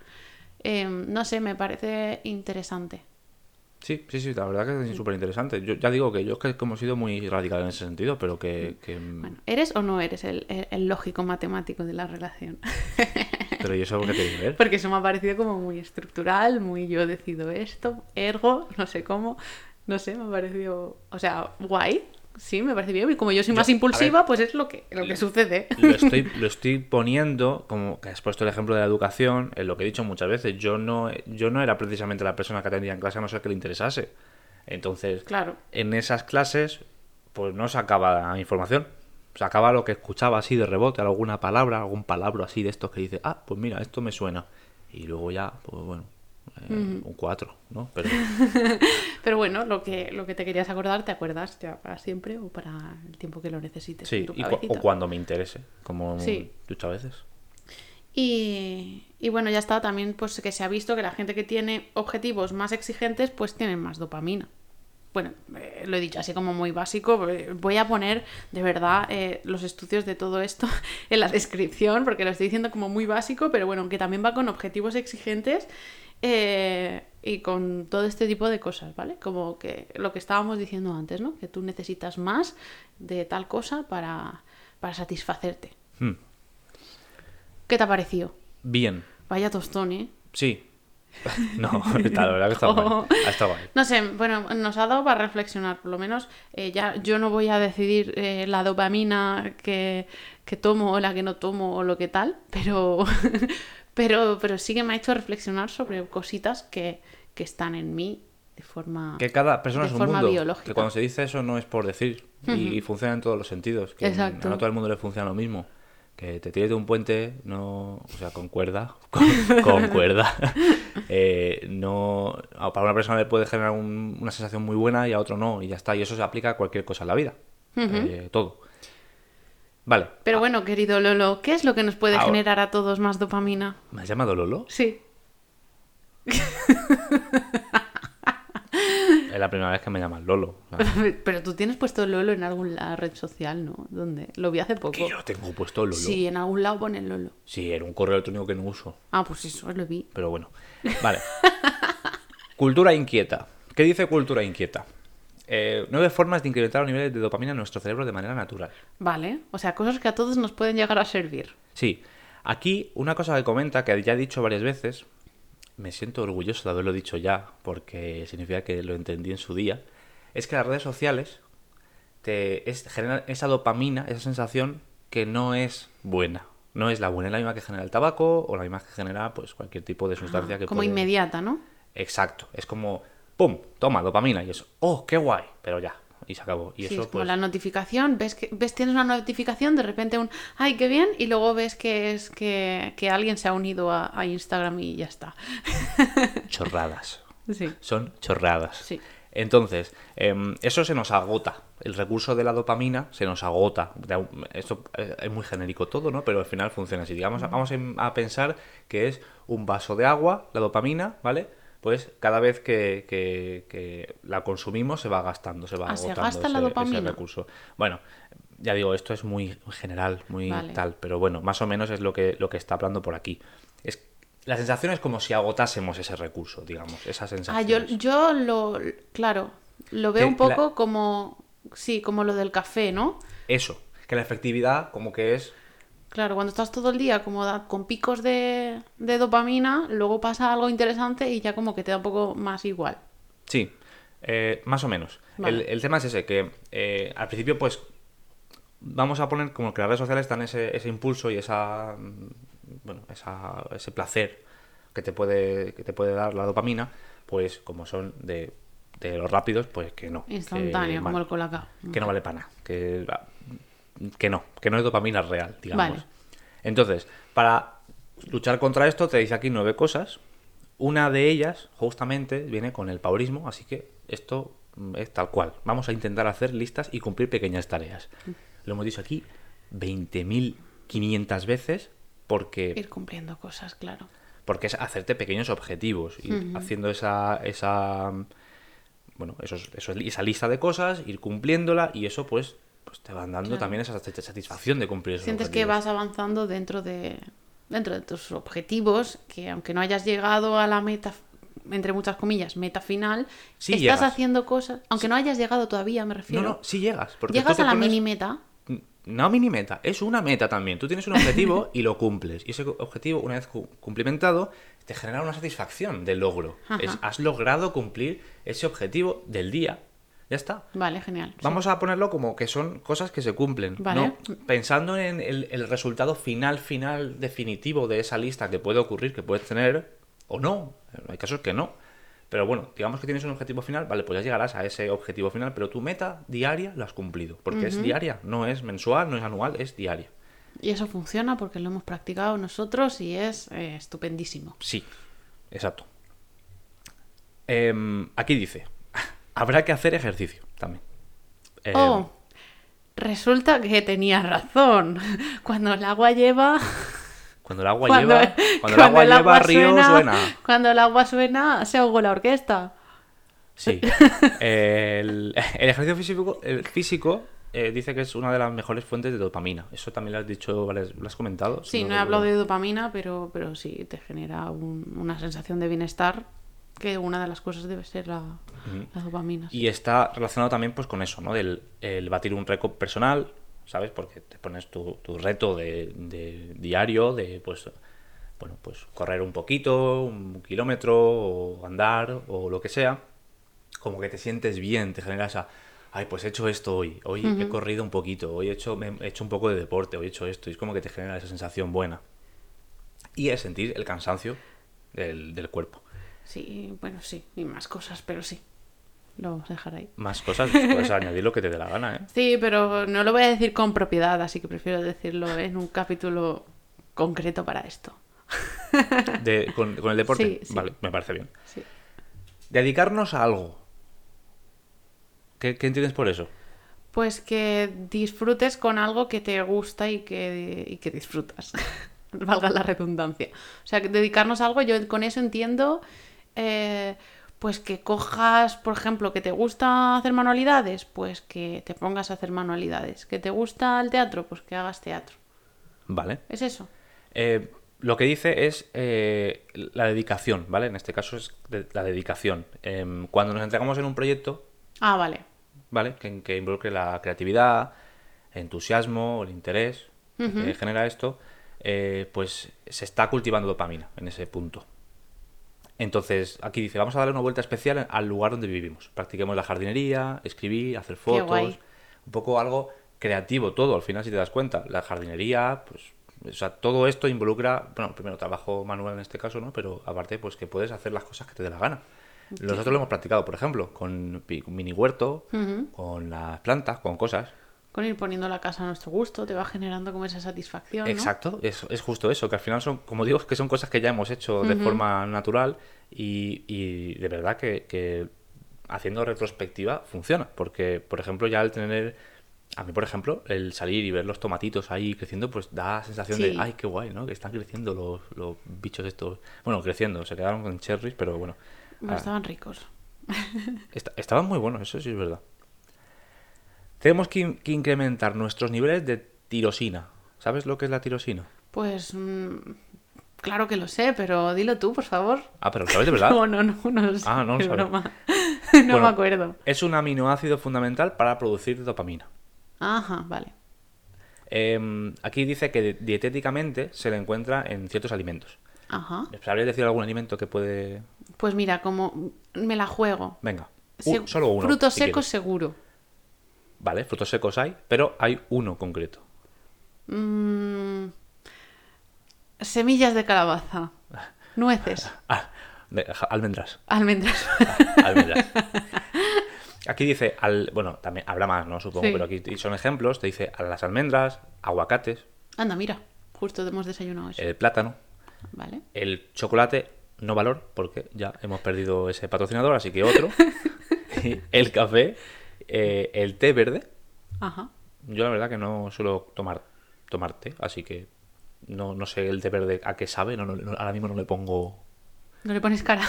Eh, no sé, me parece interesante. Sí, sí, sí, la verdad que es súper interesante. Yo ya digo que yo es que como he sido muy radical en ese sentido, pero que... que- Bueno, ¿eres o no eres el, el- el lógico matemático de la relación? <laughs> Pero ¿y eso qué tiene que ver? Porque eso me ha parecido como muy estructural, muy yo decido esto, ergo, no sé cómo, no sé, me ha parecido, o sea, guay, sí, me parece bien. Y como yo soy Yo- más impulsiva, ver, pues es lo que, lo que sucede. Lo <laughs> estoy, lo estoy poniendo, como que has puesto el ejemplo de la educación, en lo que he dicho muchas veces, yo no, yo no era precisamente la persona que atendía en clase a no ser que le interesase. Entonces, Claro. en esas clases, pues no sacaba información. Sacaba lo que escuchaba así de rebote, alguna palabra, algún palabra así de estos que dice, ah, pues mira, esto me suena. Y luego ya, pues bueno, eh, un 4, ¿no? Pero <laughs> Pero bueno, lo que, lo que te querías acordar, te acuerdas ya para siempre o para el tiempo que lo necesites. sí, en tu y cu- cabecita. o cuando me interese, como Sí. muchas veces. Y, y bueno, ya está, también pues que se ha visto que la gente que tiene objetivos más exigentes pues tienen más dopamina. Bueno, eh, lo he dicho así como muy básico, eh, voy a poner de verdad eh, los estudios de todo esto <laughs> en la descripción porque lo estoy diciendo como muy básico, pero bueno, que también va con objetivos exigentes eh, y con todo este tipo de cosas, ¿vale? Como que lo que estábamos diciendo antes, ¿no? Que tú necesitas más de tal cosa para, para satisfacerte. Hmm. ¿Qué te ha parecido? Bien, Vaya tostón, ¿eh? sí. <laughs> no, está, la verdad que está Oh. <laughs> guay. Ha estado guay. No sé, bueno, nos ha dado para reflexionar, por lo menos eh, ya yo no voy a decidir eh, la dopamina que, que tomo o la que no tomo o lo que tal, pero, <laughs> pero, pero sí que me ha hecho reflexionar sobre cositas que, que están en mí de forma... Que cada persona es un forma mundo. biológica. Que cuando se dice eso no es por decir. Y, y funciona en todos los sentidos. Que Exacto. a no todo el mundo le funciona lo mismo. Que te tires de un puente, no. O sea, con cuerda. <laughs> Con, con cuerda. <laughs> eh, no. a- Para una persona le puede generar un- una sensación muy buena y a otro no. Y ya está. Y eso se aplica a cualquier cosa en la vida. Eh, todo. Vale. Pero bueno, querido Lolo, ¿qué es lo que nos puede Ahora- generar a todos más dopamina? ¿Me has llamado Lolo? Sí. <laughs> Es la primera vez que me llaman Lolo. <laughs> Pero tú tienes puesto Lolo en alguna red social, ¿no? ¿Dónde? Lo vi hace poco. que yo tengo puesto Lolo. Sí, en algún lado pone Lolo. Sí, era un correo electrónico que no uso. Ah, pues eso, lo vi. Pero bueno. Vale. <laughs> cultura inquieta. ¿Qué dice cultura inquieta? Eh, nueve formas de incrementar los niveles de dopamina en nuestro cerebro de manera natural. Vale, o sea, cosas que a todos nos pueden llegar a servir. Sí. Aquí una cosa que comenta, que ya he dicho varias veces, me siento orgulloso de haberlo dicho ya, porque significa que lo entendí en su día, es que las redes sociales te es- generan esa dopamina, esa sensación que no es buena. No es la buena, es la misma que genera el tabaco o la misma que genera pues cualquier tipo de sustancia que Como puede- inmediata, ¿no? Exacto, es como, ¡pum! Toma, dopamina. Y eso, ¡oh, qué guay! Pero ya, y se acabó. Y Sí, eso, es como pues, la notificación, ves que ves tienes una notificación, de repente un ¡ay, qué bien! Y luego ves que es que, que alguien se ha unido a, a Instagram y ya está. <laughs> chorradas. Sí. Son chorradas. Sí. Entonces, em, eso se nos agota. El recurso de la dopamina se nos agota. Esto eh, es muy genérico todo, ¿no? Pero al final funciona así. Digamos, vamos en- a pensar que es un vaso de agua, la dopamina, ¿vale? Pues cada vez que, que- que la consumimos se va gastando, se va Ah, ¿se agotando la ese- recurso. Bueno, ya digo, esto es muy general, muy Vale. tal, pero bueno, más o menos es lo que, lo que está hablando por aquí. Es, la sensación es como si agotásemos ese recurso, digamos, esa sensación. Ah, yo, yo lo, claro, lo veo Que un poco la- como, sí, como lo del café, ¿no? Eso, que la efectividad como que es... Claro, cuando estás todo el día como da- con picos de, de dopamina, luego pasa algo interesante y ya como que te da un poco más igual. Sí, eh, más o menos. Vale. El, el tema es ese, que eh, al principio pues vamos a poner como que las redes sociales dan ese, ese impulso y esa, mm, bueno, esa, ese placer que te, puede, que te puede dar la dopamina, pues como son de, de los rápidos, pues que no. que Instantáneo, como el colacao. que no vale para nada, que, que no, que no es dopamina real, digamos. Vale. Entonces, para luchar contra esto, te dice aquí nueve cosas. Una de ellas, justamente, viene con el paurismo, así que esto mm, es tal cual. Vamos a intentar hacer listas y cumplir pequeñas tareas. Lo hemos dicho aquí 20.500 veces porque Ir cumpliendo cosas, claro. porque es hacerte pequeños objetivos, ir haciendo esa, esa bueno, esos, eso, esa lista de cosas, ir cumpliéndola y eso pues, pues te van dando Claro. también esa sat- satisfacción de cumplir esos Sientes que vas avanzando dentro de, dentro de tus objetivos, que aunque no hayas llegado a la meta, entre muchas comillas, meta final, Sí estás llegas. haciendo cosas, aunque no hayas llegado todavía, me No, refiero. no, sí llegas. Porque Llegas a la pones- mini meta. No mini meta, es una meta también. Tú tienes un objetivo <laughs> y lo cumples. Y ese objetivo, una vez cu- cumplimentado, te genera una satisfacción de logro. Es- has logrado cumplir ese objetivo del día. Ya está. Vale, genial. sí. Vamos a ponerlo como que son cosas que se cumplen. Vale. ¿no? Pensando en el, el resultado final, final, definitivo de esa lista que puede ocurrir, que puedes tener, o no. Hay casos que no. Pero bueno, digamos que tienes un objetivo final, vale, pues ya llegarás a ese objetivo final, pero tu meta diaria la has cumplido. Porque es diaria, no es mensual, no es anual, es diaria. Y eso funciona porque lo hemos practicado nosotros y es eh, estupendísimo. Sí, exacto. Em, aquí dice, habrá que hacer ejercicio también. Em, Oh, resulta que tenía razón. <laughs> Cuando el agua lleva... Cuando el agua cuando, lleva, cuando el agua lleva, río suena. Cuando el agua suena, se ahogó la orquesta. Sí. <laughs> El, el ejercicio físico, el físico eh, dice que es una de las mejores fuentes de dopamina. Eso también lo has dicho, lo has comentado. Sí, no he hablado de dopamina, pero, pero sí te genera un- una sensación de bienestar, que una de las cosas debe ser la, la dopamina. sí. Y está relacionado también pues con eso, ¿no? Del el batir un récord personal, ¿sabes? Porque te pones tu, tu reto de, de diario, de pues bueno, pues correr un poquito, un kilómetro, o andar, o lo que sea. Como que te sientes bien, te genera esa. Ay, pues he hecho esto hoy. Hoy he corrido un poquito. Hoy he hecho, he hecho un poco de deporte. Hoy he hecho esto. Y es como que te genera esa sensación buena. Y es sentir el cansancio del, del cuerpo. Sí, bueno, sí, y más cosas, pero sí. Lo vamos a dejar ahí. Más cosas, puedes <laughs> añadir lo que te dé la gana, ¿eh? Sí, pero no lo voy a decir con propiedad, así que prefiero decirlo en un capítulo concreto para esto. <laughs> De- con, con el deporte. Sí, sí. Vale, me parece bien. Sí. Dedicarnos a algo. ¿Qué, qué entiendes por eso? Pues que disfrutes con algo que te gusta y que, y que disfrutas. <laughs> Valga la redundancia. O sea, que dedicarnos a algo, yo con eso entiendo, eh, pues que cojas, por ejemplo, que te gusta hacer manualidades, pues que te pongas a hacer manualidades. Que te gusta el teatro, pues que hagas teatro. Vale. Es eso. Eh, lo que dice es eh, la dedicación, ¿vale? En este caso es de- la dedicación. Em, cuando nos entregamos en un proyecto, Ah, vale. ¿vale? Que, que involucre la creatividad, el entusiasmo, el interés que genera esto, eh, pues se está cultivando dopamina en ese punto. Entonces, aquí dice, vamos a darle una vuelta especial al lugar donde vivimos. Practiquemos la jardinería, escribir, hacer fotos, un poco algo creativo todo, al final si te das cuenta. La jardinería, pues, o sea, todo esto involucra, bueno, primero trabajo manual en este caso, ¿no? Pero aparte, pues que puedes hacer las cosas que te dé la gana. Nosotros lo hemos practicado, por ejemplo, con mini huerto, con las plantas, con cosas. Con ir poniendo la casa a nuestro gusto, te va generando como esa satisfacción. ¿no? Exacto, es, es justo eso, que al final son, como digo, que son cosas que ya hemos hecho de forma natural y, y de verdad que, que haciendo retrospectiva funciona. Porque, por ejemplo, ya al tener. A mí, por ejemplo, el salir y ver los tomatitos ahí creciendo, pues da sensación de, ay, qué guay, ¿no? Que están creciendo los, los bichos estos. Bueno, creciendo, se quedaron con cherries, pero bueno. Ah, estaban ricos. Est- estaban muy buenos, eso sí es verdad. Tenemos que, in- que incrementar nuestros niveles de tirosina. ¿Sabes lo que es la tirosina? Pues mm, claro que lo sé, pero dilo tú, por favor. Ah, pero ¿lo sabes de verdad? <laughs> No, no, no, no lo sé. Ah, no lo es sabes. broma. <laughs> no Bueno. me acuerdo. Es un aminoácido fundamental para producir dopamina. Ajá, vale. Em, aquí dice que dietéticamente se le encuentra en ciertos alimentos. Ajá. ¿Sabrías decir algún alimento que puede...? Pues mira, como me la juego. Venga, un- solo uno. Frutos si secos quieres. seguro. Vale, frutos secos hay, pero hay uno concreto. Mm, semillas de calabaza. <laughs> Nueces. Ah, de- almendras. <laughs> Almendras. <laughs> almendras. Aquí dice, al, bueno, también habla más, ¿no? Supongo, Sí. pero aquí son ejemplos. Te dice a las almendras, aguacates, Anda, mira. Justo hemos desayunado eso. el plátano, Vale. el chocolate, no valor, porque ya hemos perdido ese patrocinador, así que otro. El café, eh, el té verde. Ajá. Yo la verdad que no suelo tomar, tomar té, así que no, no sé el té verde a qué sabe, no, no- ahora mismo no le pongo... No le pones cara.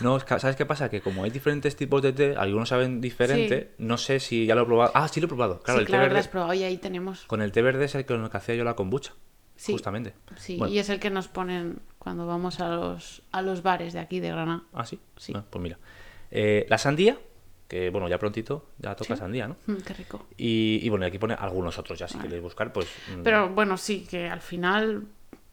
No, ¿sabes qué pasa? Que como hay diferentes tipos de té, algunos saben diferente, no sé si ya lo he probado. Ah, sí lo he probado. Claro, sí, el té que lo verde... has probado y ahí tenemos. Con el té verde es el con el que hacía yo la kombucha. Sí. Justamente. Sí, Bueno, y es el que nos ponen cuando vamos a los, a los bares de aquí de Granada. Ah, sí. Sí. Ah, pues mira. Eh, la sandía, que bueno, ya prontito ya toca Sí. sandía, ¿no? Mm, qué rico. Y, y bueno, aquí pone algunos otros ya, si Vale. queréis buscar, pues. mm, Pero bueno, sí, que al final.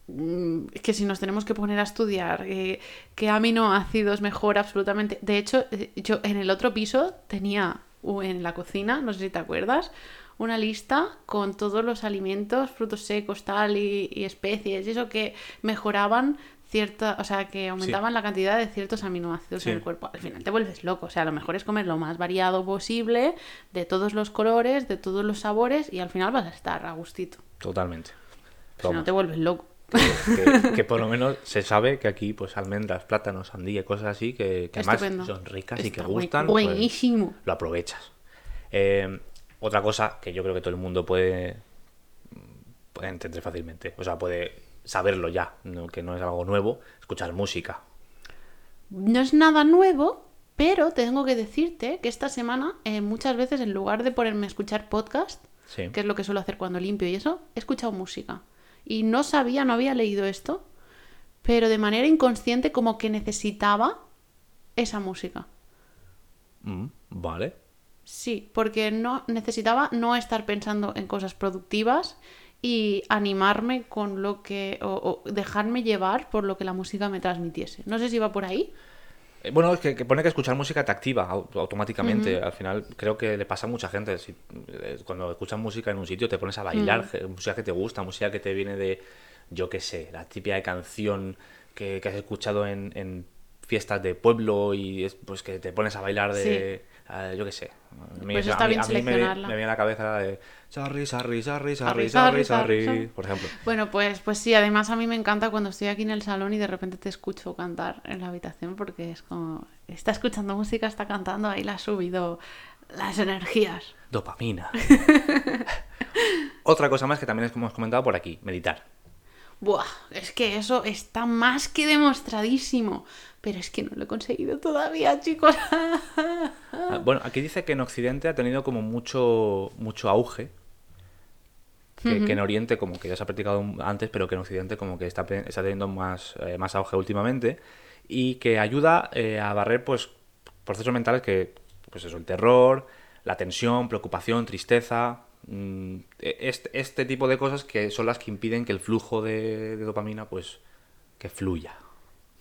mm, que si nos tenemos que poner a estudiar eh, qué aminoácidos mejor absolutamente. De hecho, eh, yo en el otro piso tenía en la cocina, no sé si te acuerdas, una lista con todos los alimentos, frutos secos, tal, y, y especies, y eso que mejoraban cierta, o sea, que aumentaban la cantidad de ciertos aminoácidos Sí. en el cuerpo. Al final te vuelves loco, o sea, lo mejor es comer lo más variado posible, de todos los colores, de todos los sabores, y al final vas a estar a gustito. Totalmente. Si no te vuelves loco. que, que- <laughs> que por lo menos se sabe que aquí, pues almendras, plátanos, sandía, cosas así, que, que además son ricas y que gustan. pues, buenísimo. lo aprovechas. Eh, otra cosa que yo creo que todo el mundo puede, puede entender fácilmente, o sea, puede saberlo ya, ¿no? que no es algo nuevo, escuchar música. No es nada nuevo, pero tengo que decirte que esta semana eh, muchas veces en lugar de ponerme a escuchar podcast, Sí. que es lo que suelo hacer cuando limpio y eso, he escuchado música. Y no sabía, no había leído esto, pero de manera inconsciente como que necesitaba esa música. Mm, vale. Sí, porque no necesitaba no estar pensando en cosas productivas y animarme con lo que o, o dejarme llevar por lo que la música me transmitiese. No sé si va por ahí. Eh, Bueno, es que, que pone que escuchar música te activa au- automáticamente. Al final creo que le pasa a mucha gente. Si, eh, cuando escuchas música en un sitio te pones a bailar, música que te gusta, música que te viene de, yo qué sé, la típica canción que, que has escuchado en, en fiestas de pueblo y es, pues que te pones a bailar de, eh, yo qué sé. Pues está bien seleccionarla. Me, me, viene a la cabeza la de Sarri, Sarri, Sarri, Sarri, Sarri, Sarri, por ejemplo. Bueno, pues, pues sí, además a mí me encanta cuando estoy aquí en el salón y de repente te escucho cantar en la habitación porque es como, está escuchando música, está cantando, ahí la ha subido las energías. Dopamina. <laughs> Otra cosa más que también es como hemos comentado por aquí, meditar. Buah, es que eso está más que demostradísimo. Pero es que no lo he conseguido todavía, chicos. Ah, Bueno, aquí dice que en Occidente ha tenido como mucho, mucho auge. Que, que en Oriente como que ya se ha practicado antes, pero que en Occidente como que está, está teniendo más, eh, más auge últimamente. Y que ayuda eh, a barrer pues procesos mentales que, pues eso, el terror, la tensión, preocupación, tristeza. Mm, este, este tipo de cosas que son las que impiden que el flujo de, de dopamina pues que fluya.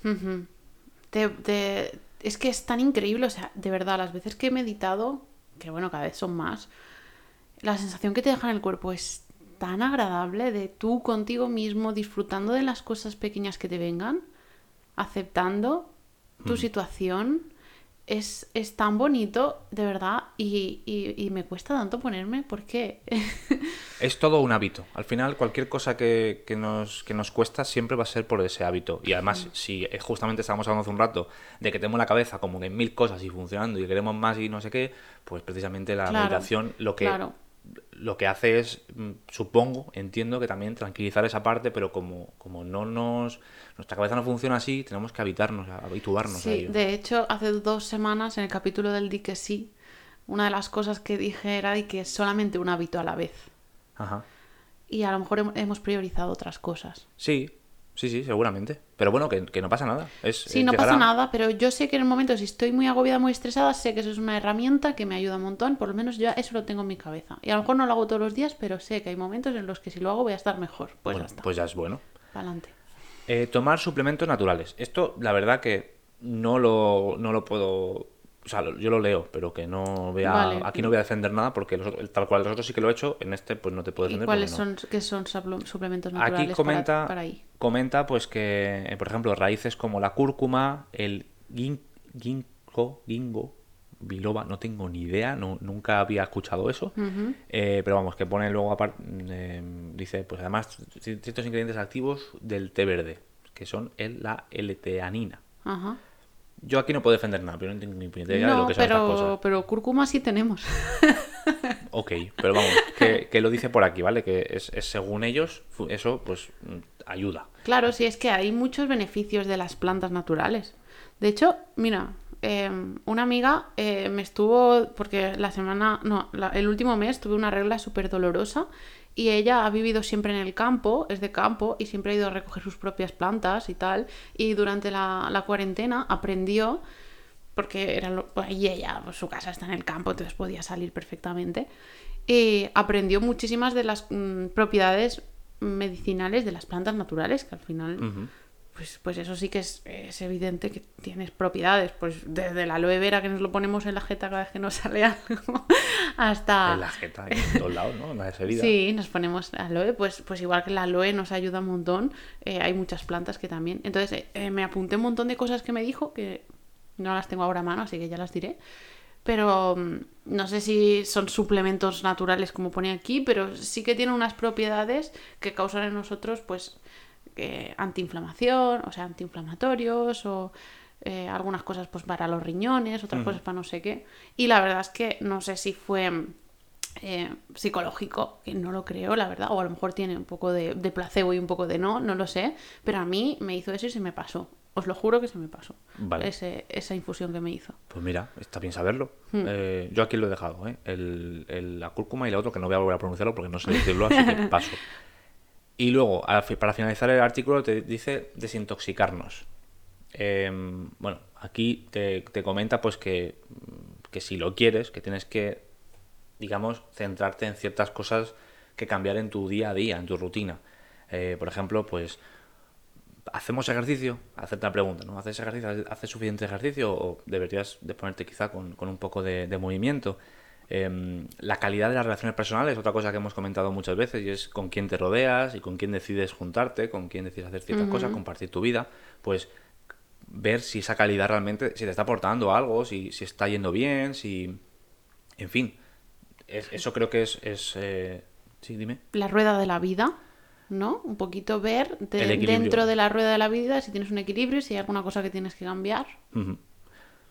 Ujú. Te- te- Es que es tan increíble, o sea, de verdad, las veces que he meditado, que bueno, cada vez son más, la sensación que te deja en el cuerpo es tan agradable de tú contigo mismo, disfrutando de las cosas pequeñas que te vengan, aceptando tu situación. Es, es tan bonito, de verdad, y, y- y me cuesta tanto ponerme porque <laughs> Es todo un hábito. Al final, cualquier cosa que, que nos, que nos cuesta siempre va a ser por ese hábito. Y además, si eh, justamente estábamos hablando hace un rato de que tenemos la cabeza como que en mil cosas y funcionando y queremos más y no sé qué, pues precisamente la Claro, meditación lo que, claro. Lo que hace es, mm, supongo, entiendo que también tranquilizar esa parte, pero como, como no nos. Nuestra cabeza no funciona así, tenemos que habitarnos, habituarnos a Sí, ello. de hecho, hace dos semanas en el capítulo del di que sí, una de las cosas que dije era de que es solamente un hábito a la vez. Ajá. Y a lo mejor hem- hemos priorizado otras cosas. Sí, sí, sí, seguramente. Pero bueno, que, que no pasa nada. Es, Sí, no pasa nada, pero yo sé que en el momento, si estoy muy agobiada, muy estresada, sé que eso es una herramienta que me ayuda un montón. Por lo menos ya eso lo tengo en mi cabeza. Y a lo mejor no lo hago todos los días, pero sé que hay momentos en los que si lo hago voy a estar mejor. Pues Bueno, ya está. pues ya es bueno. Pa'lante. Eh, tomar suplementos naturales. Esto, la verdad que no lo, no lo puedo... O sea, lo- yo lo leo, pero que no voy a... Vale. Aquí no voy a defender nada porque los tal cual los otros sí que lo he hecho, en este pues no te puedo ¿Y defender. cuáles no. son, son supl- suplementos naturales Aquí comenta, para, para ahí? comenta pues que, eh, por ejemplo, raíces como la cúrcuma, el gin- ginkgo, gingo, biloba, no tengo ni idea, no, nunca había escuchado eso. Eh, pero vamos, que pone luego aparte, dice, pues además ci- ciertos ingredientes activos del té verde, que son el, la L-teanina. Ajá. Yo aquí no puedo defender nada, pero no tengo ni idea de lo que son estas pero, cosas. pero cúrcuma sí tenemos. <laughs> Ok, pero vamos, que, que lo dice por aquí, ¿vale? Que es, es según ellos, eso pues mm, ayuda. Claro, sí, es que hay muchos beneficios de las plantas naturales. De hecho, mira, eh, una amiga eh, me estuvo, porque la semana, no, la- el último mes tuve una regla súper dolorosa y ella ha vivido siempre en el campo, es de campo y siempre ha ido a recoger sus propias plantas y tal. Y durante la, la cuarentena aprendió, porque era pues, y ella, pues, su casa está en el campo, entonces podía salir perfectamente. Y aprendió muchísimas de las mm, propiedades medicinales de las plantas naturales, que al final, pues, pues eso sí que es, es evidente que tienes propiedades, pues desde la aloe vera que nos lo ponemos en la jeta cada vez que nos sale <laughs> algo, hasta... En la jeta, en todos lados, ¿no? En las heridas. Sí, nos ponemos aloe, pues, pues igual que la aloe nos ayuda un montón, eh, hay muchas plantas que también. Entonces eh, eh, me apunté un montón de cosas que me dijo, que no las tengo ahora a mano, así que ya las diré. Pero mm, no sé si son suplementos naturales como pone aquí, pero sí que tienen unas propiedades que causan en nosotros, pues, eh, antiinflamación, o sea, antiinflamatorios, o eh, algunas cosas pues para los riñones, otras cosas para no sé qué. Y la verdad es que no sé si fue eh, psicológico, que no lo creo, la verdad, o a lo mejor tiene un poco de, de placebo y un poco de no, no lo sé, pero a mí me hizo eso y se me pasó. Os lo juro que se me pasó. Vale. Ese- esa infusión que me hizo. Pues mira, está bien saberlo. Hmm. Eh, yo aquí lo he dejado, ¿eh? El, el- la cúrcuma y el otro que no voy a volver a pronunciarlo porque no sé decirlo, así que <laughs> paso. Y luego, para finalizar el artículo, te dice desintoxicarnos. Em, bueno, aquí te, te comenta pues que, que si lo quieres, que tienes que, digamos, centrarte en ciertas cosas que cambiar en tu día a día, en tu rutina. Eh, por ejemplo, pues ¿Hacemos ejercicio? Hacerte la pregunta, ¿no? ¿Haces ejercicio? ¿Haces suficiente ejercicio? ¿O deberías de ponerte quizá con, con un poco de, de movimiento? Em, la calidad de las relaciones personales, otra cosa que hemos comentado muchas veces, y es con quién te rodeas y con quién decides juntarte, con quién decides hacer ciertas cosas, compartir tu vida, pues ver si esa calidad realmente, si te está aportando algo, si, si está yendo bien, si... En fin, es- eso creo que es... es eh, Sí, dime. La rueda de la vida, ¿no? Un poquito ver de- dentro de la rueda de la vida si tienes un equilibrio, si hay alguna cosa que tienes que cambiar.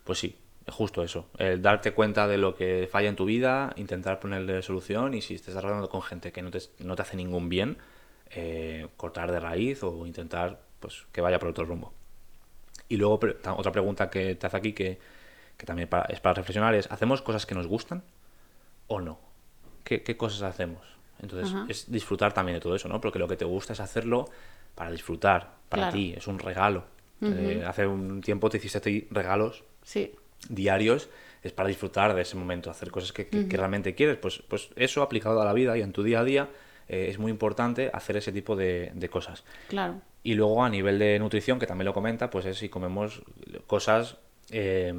Pues sí, justo eso. El darte cuenta de lo que falla en tu vida, intentar ponerle solución y si estás hablando con gente que no te, no te hace ningún bien, eh, cortar de raíz o intentar pues que vaya por otro rumbo. Y luego pre- otra pregunta que te hace aquí que, que también para- es para reflexionar es, ¿hacemos cosas que nos gustan o no? ¿Qué, qué cosas hacemos? Entonces Ajá. es disfrutar también de todo eso, ¿no? Porque lo que te gusta es hacerlo para disfrutar, para Claro. ti, es un regalo. Eh, hace un tiempo te hiciste a ti regalos Sí. Diarios es para disfrutar de ese momento, hacer cosas que, que- que realmente quieres. Pues, pues eso aplicado a la vida y en tu día a día eh, es muy importante hacer ese tipo de, de cosas. Claro. Y luego a nivel de nutrición, que también lo comenta, pues es si comemos cosas, eh,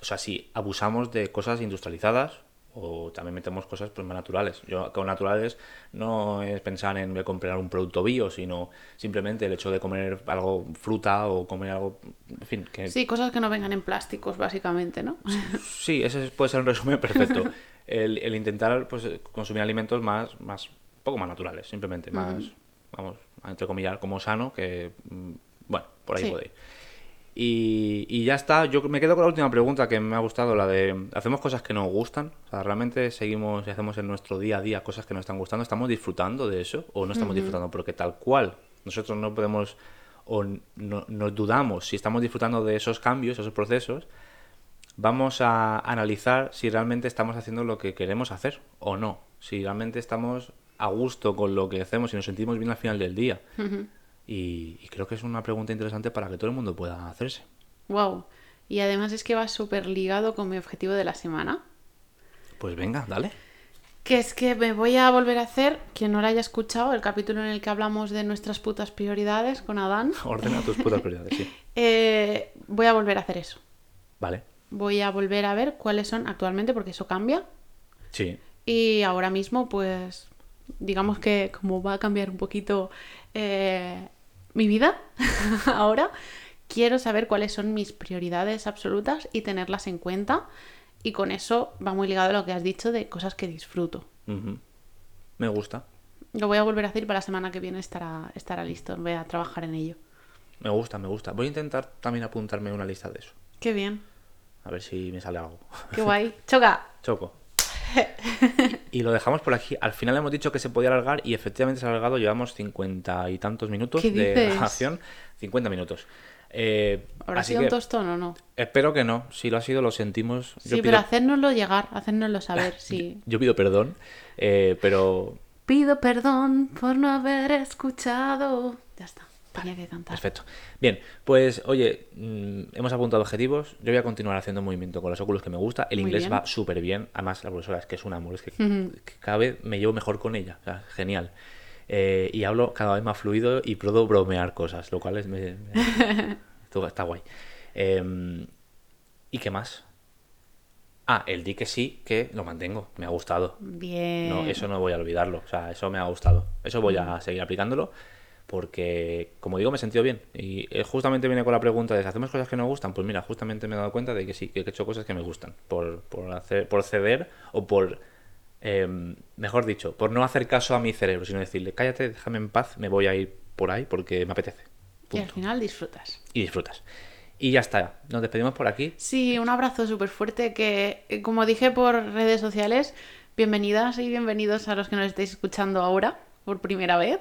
o sea, si abusamos de cosas industrializadas o también metemos cosas pues más naturales. Yo con naturales no es pensar en voy a comprar un producto bio, sino simplemente el hecho de comer algo fruta o comer algo, en fin, que Sí, cosas que no vengan en plásticos, básicamente, ¿no? <laughs> Sí, ese puede ser un resumen perfecto. <laughs> El, el intentar pues, consumir alimentos más, más un poco más naturales, simplemente, más, vamos, a entrecomillar, como sano, que, mm, bueno, por ahí Sí. puede ir. Y, y ya está, yo me quedo con la última pregunta que me ha gustado, la de, ¿hacemos cosas que nos gustan? O sea, ¿realmente seguimos y hacemos en nuestro día a día cosas que nos están gustando? ¿Estamos disfrutando de eso o no estamos disfrutando? Porque tal cual, nosotros no podemos o no, nos dudamos si estamos disfrutando de esos cambios, esos procesos, vamos a analizar si realmente estamos haciendo lo que queremos hacer o no. Si realmente estamos a gusto con lo que hacemos y nos sentimos bien al final del día. Y, y creo que es una pregunta interesante para que todo el mundo pueda hacerse. Wow. Y además es que va súper ligado con mi objetivo de la semana. Pues venga, dale. Que es que me voy a volver a hacer, quien no lo haya escuchado, el capítulo en el que hablamos de nuestras putas prioridades con Adán. <laughs> Ordena tus putas prioridades, sí. <laughs> Eh, voy a volver a hacer eso. Vale. Voy a volver a ver cuáles son actualmente, porque eso cambia. Sí. Y ahora mismo, pues, digamos que como va a cambiar un poquito eh, mi vida, <laughs> ahora quiero saber cuáles son mis prioridades absolutas y tenerlas en cuenta. Y con eso va muy ligado a lo que has dicho de cosas que disfruto. Me gusta. Lo voy a volver a hacer para la semana que viene estará, estará listo. Voy a trabajar en ello. Me gusta, me gusta. Voy a intentar también apuntarme una lista de eso. Qué bien. A ver si me sale algo. Qué guay. <laughs> Choca. Choco. <laughs> Y lo dejamos por aquí. Al final hemos dicho que se podía alargar y efectivamente se ha alargado. Llevamos cincuenta y tantos minutos ¿Qué de grabación. 50 minutos. Eh, ¿Habrá así sido que un tostón o no? espero que no. Si lo ha sido, lo sentimos. Yo Sí, pido, pero hacérnoslo llegar, hacérnoslo saber, <laughs> sí. yo pido perdón, eh, pero Pido perdón por no haber escuchado. Ya está, cantar. Perfecto. Bien, pues oye, mm, hemos apuntado objetivos. Yo voy a continuar haciendo movimiento con los óculos que me gusta. El Muy inglés bien. va súper bien. Además, la profesora es que es un amor. Es que, que cada vez me llevo mejor con ella. O sea, genial. Eh, y hablo cada vez más fluido y puedo bromear cosas, lo cual es... me- <laughs> está guay. Eh, ¿Y qué más? Ah, el di que sí, que lo mantengo. Me ha gustado. Bien. No, eso no voy a olvidarlo. O sea, eso me ha gustado. Eso voy a seguir aplicándolo porque, como digo, me he sentido bien. Y eh, justamente viene con la pregunta de si hacemos cosas que nos gustan. Pues mira, justamente me he dado cuenta de que sí, que he hecho cosas que me gustan. Por, por, hacer, por ceder o por, eh, mejor dicho, por no hacer caso a mi cerebro, sino decirle, cállate, déjame en paz, me voy a ir por ahí porque me apetece. Y al final disfrutas. Y disfrutas. Y ya está. Nos despedimos por aquí. Sí, un abrazo súper fuerte que, eh, como dije por redes sociales, bienvenidas y bienvenidos a los que nos estáis escuchando ahora por primera vez.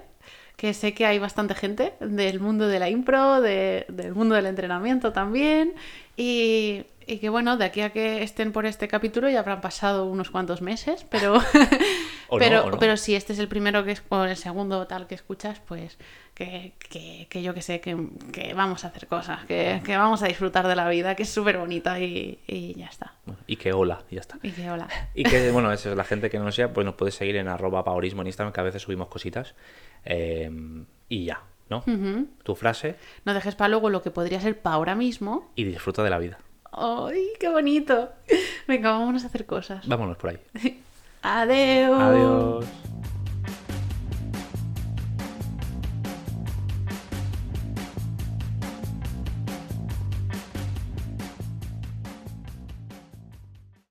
Que sé que hay bastante gente del mundo de la impro, de- del mundo del entrenamiento también. Y, y que bueno, de aquí a que estén por este capítulo ya habrán pasado unos cuantos meses, pero, <laughs> no, <laughs> pero, o no. pero si este es el primero que es, o el segundo tal que escuchas, pues que, que- que yo que sé, que, que vamos a hacer cosas, que, vamos a disfrutar de la vida, que es súper bonita y, y ya está. Y que hola, ya está. Y que hola. Y que, <laughs> bueno, eso es la gente que no sea, pues nos puede seguir en arroba paorismo en Instagram, que a veces subimos cositas. Eh, y ya, ¿no? Tu frase No dejes para luego lo que podría ser para ahora mismo. y disfruta de la vida. ¡Ay, qué bonito! Venga, vámonos a hacer cosas. Vámonos por ahí. <laughs> Adiós. Adiós.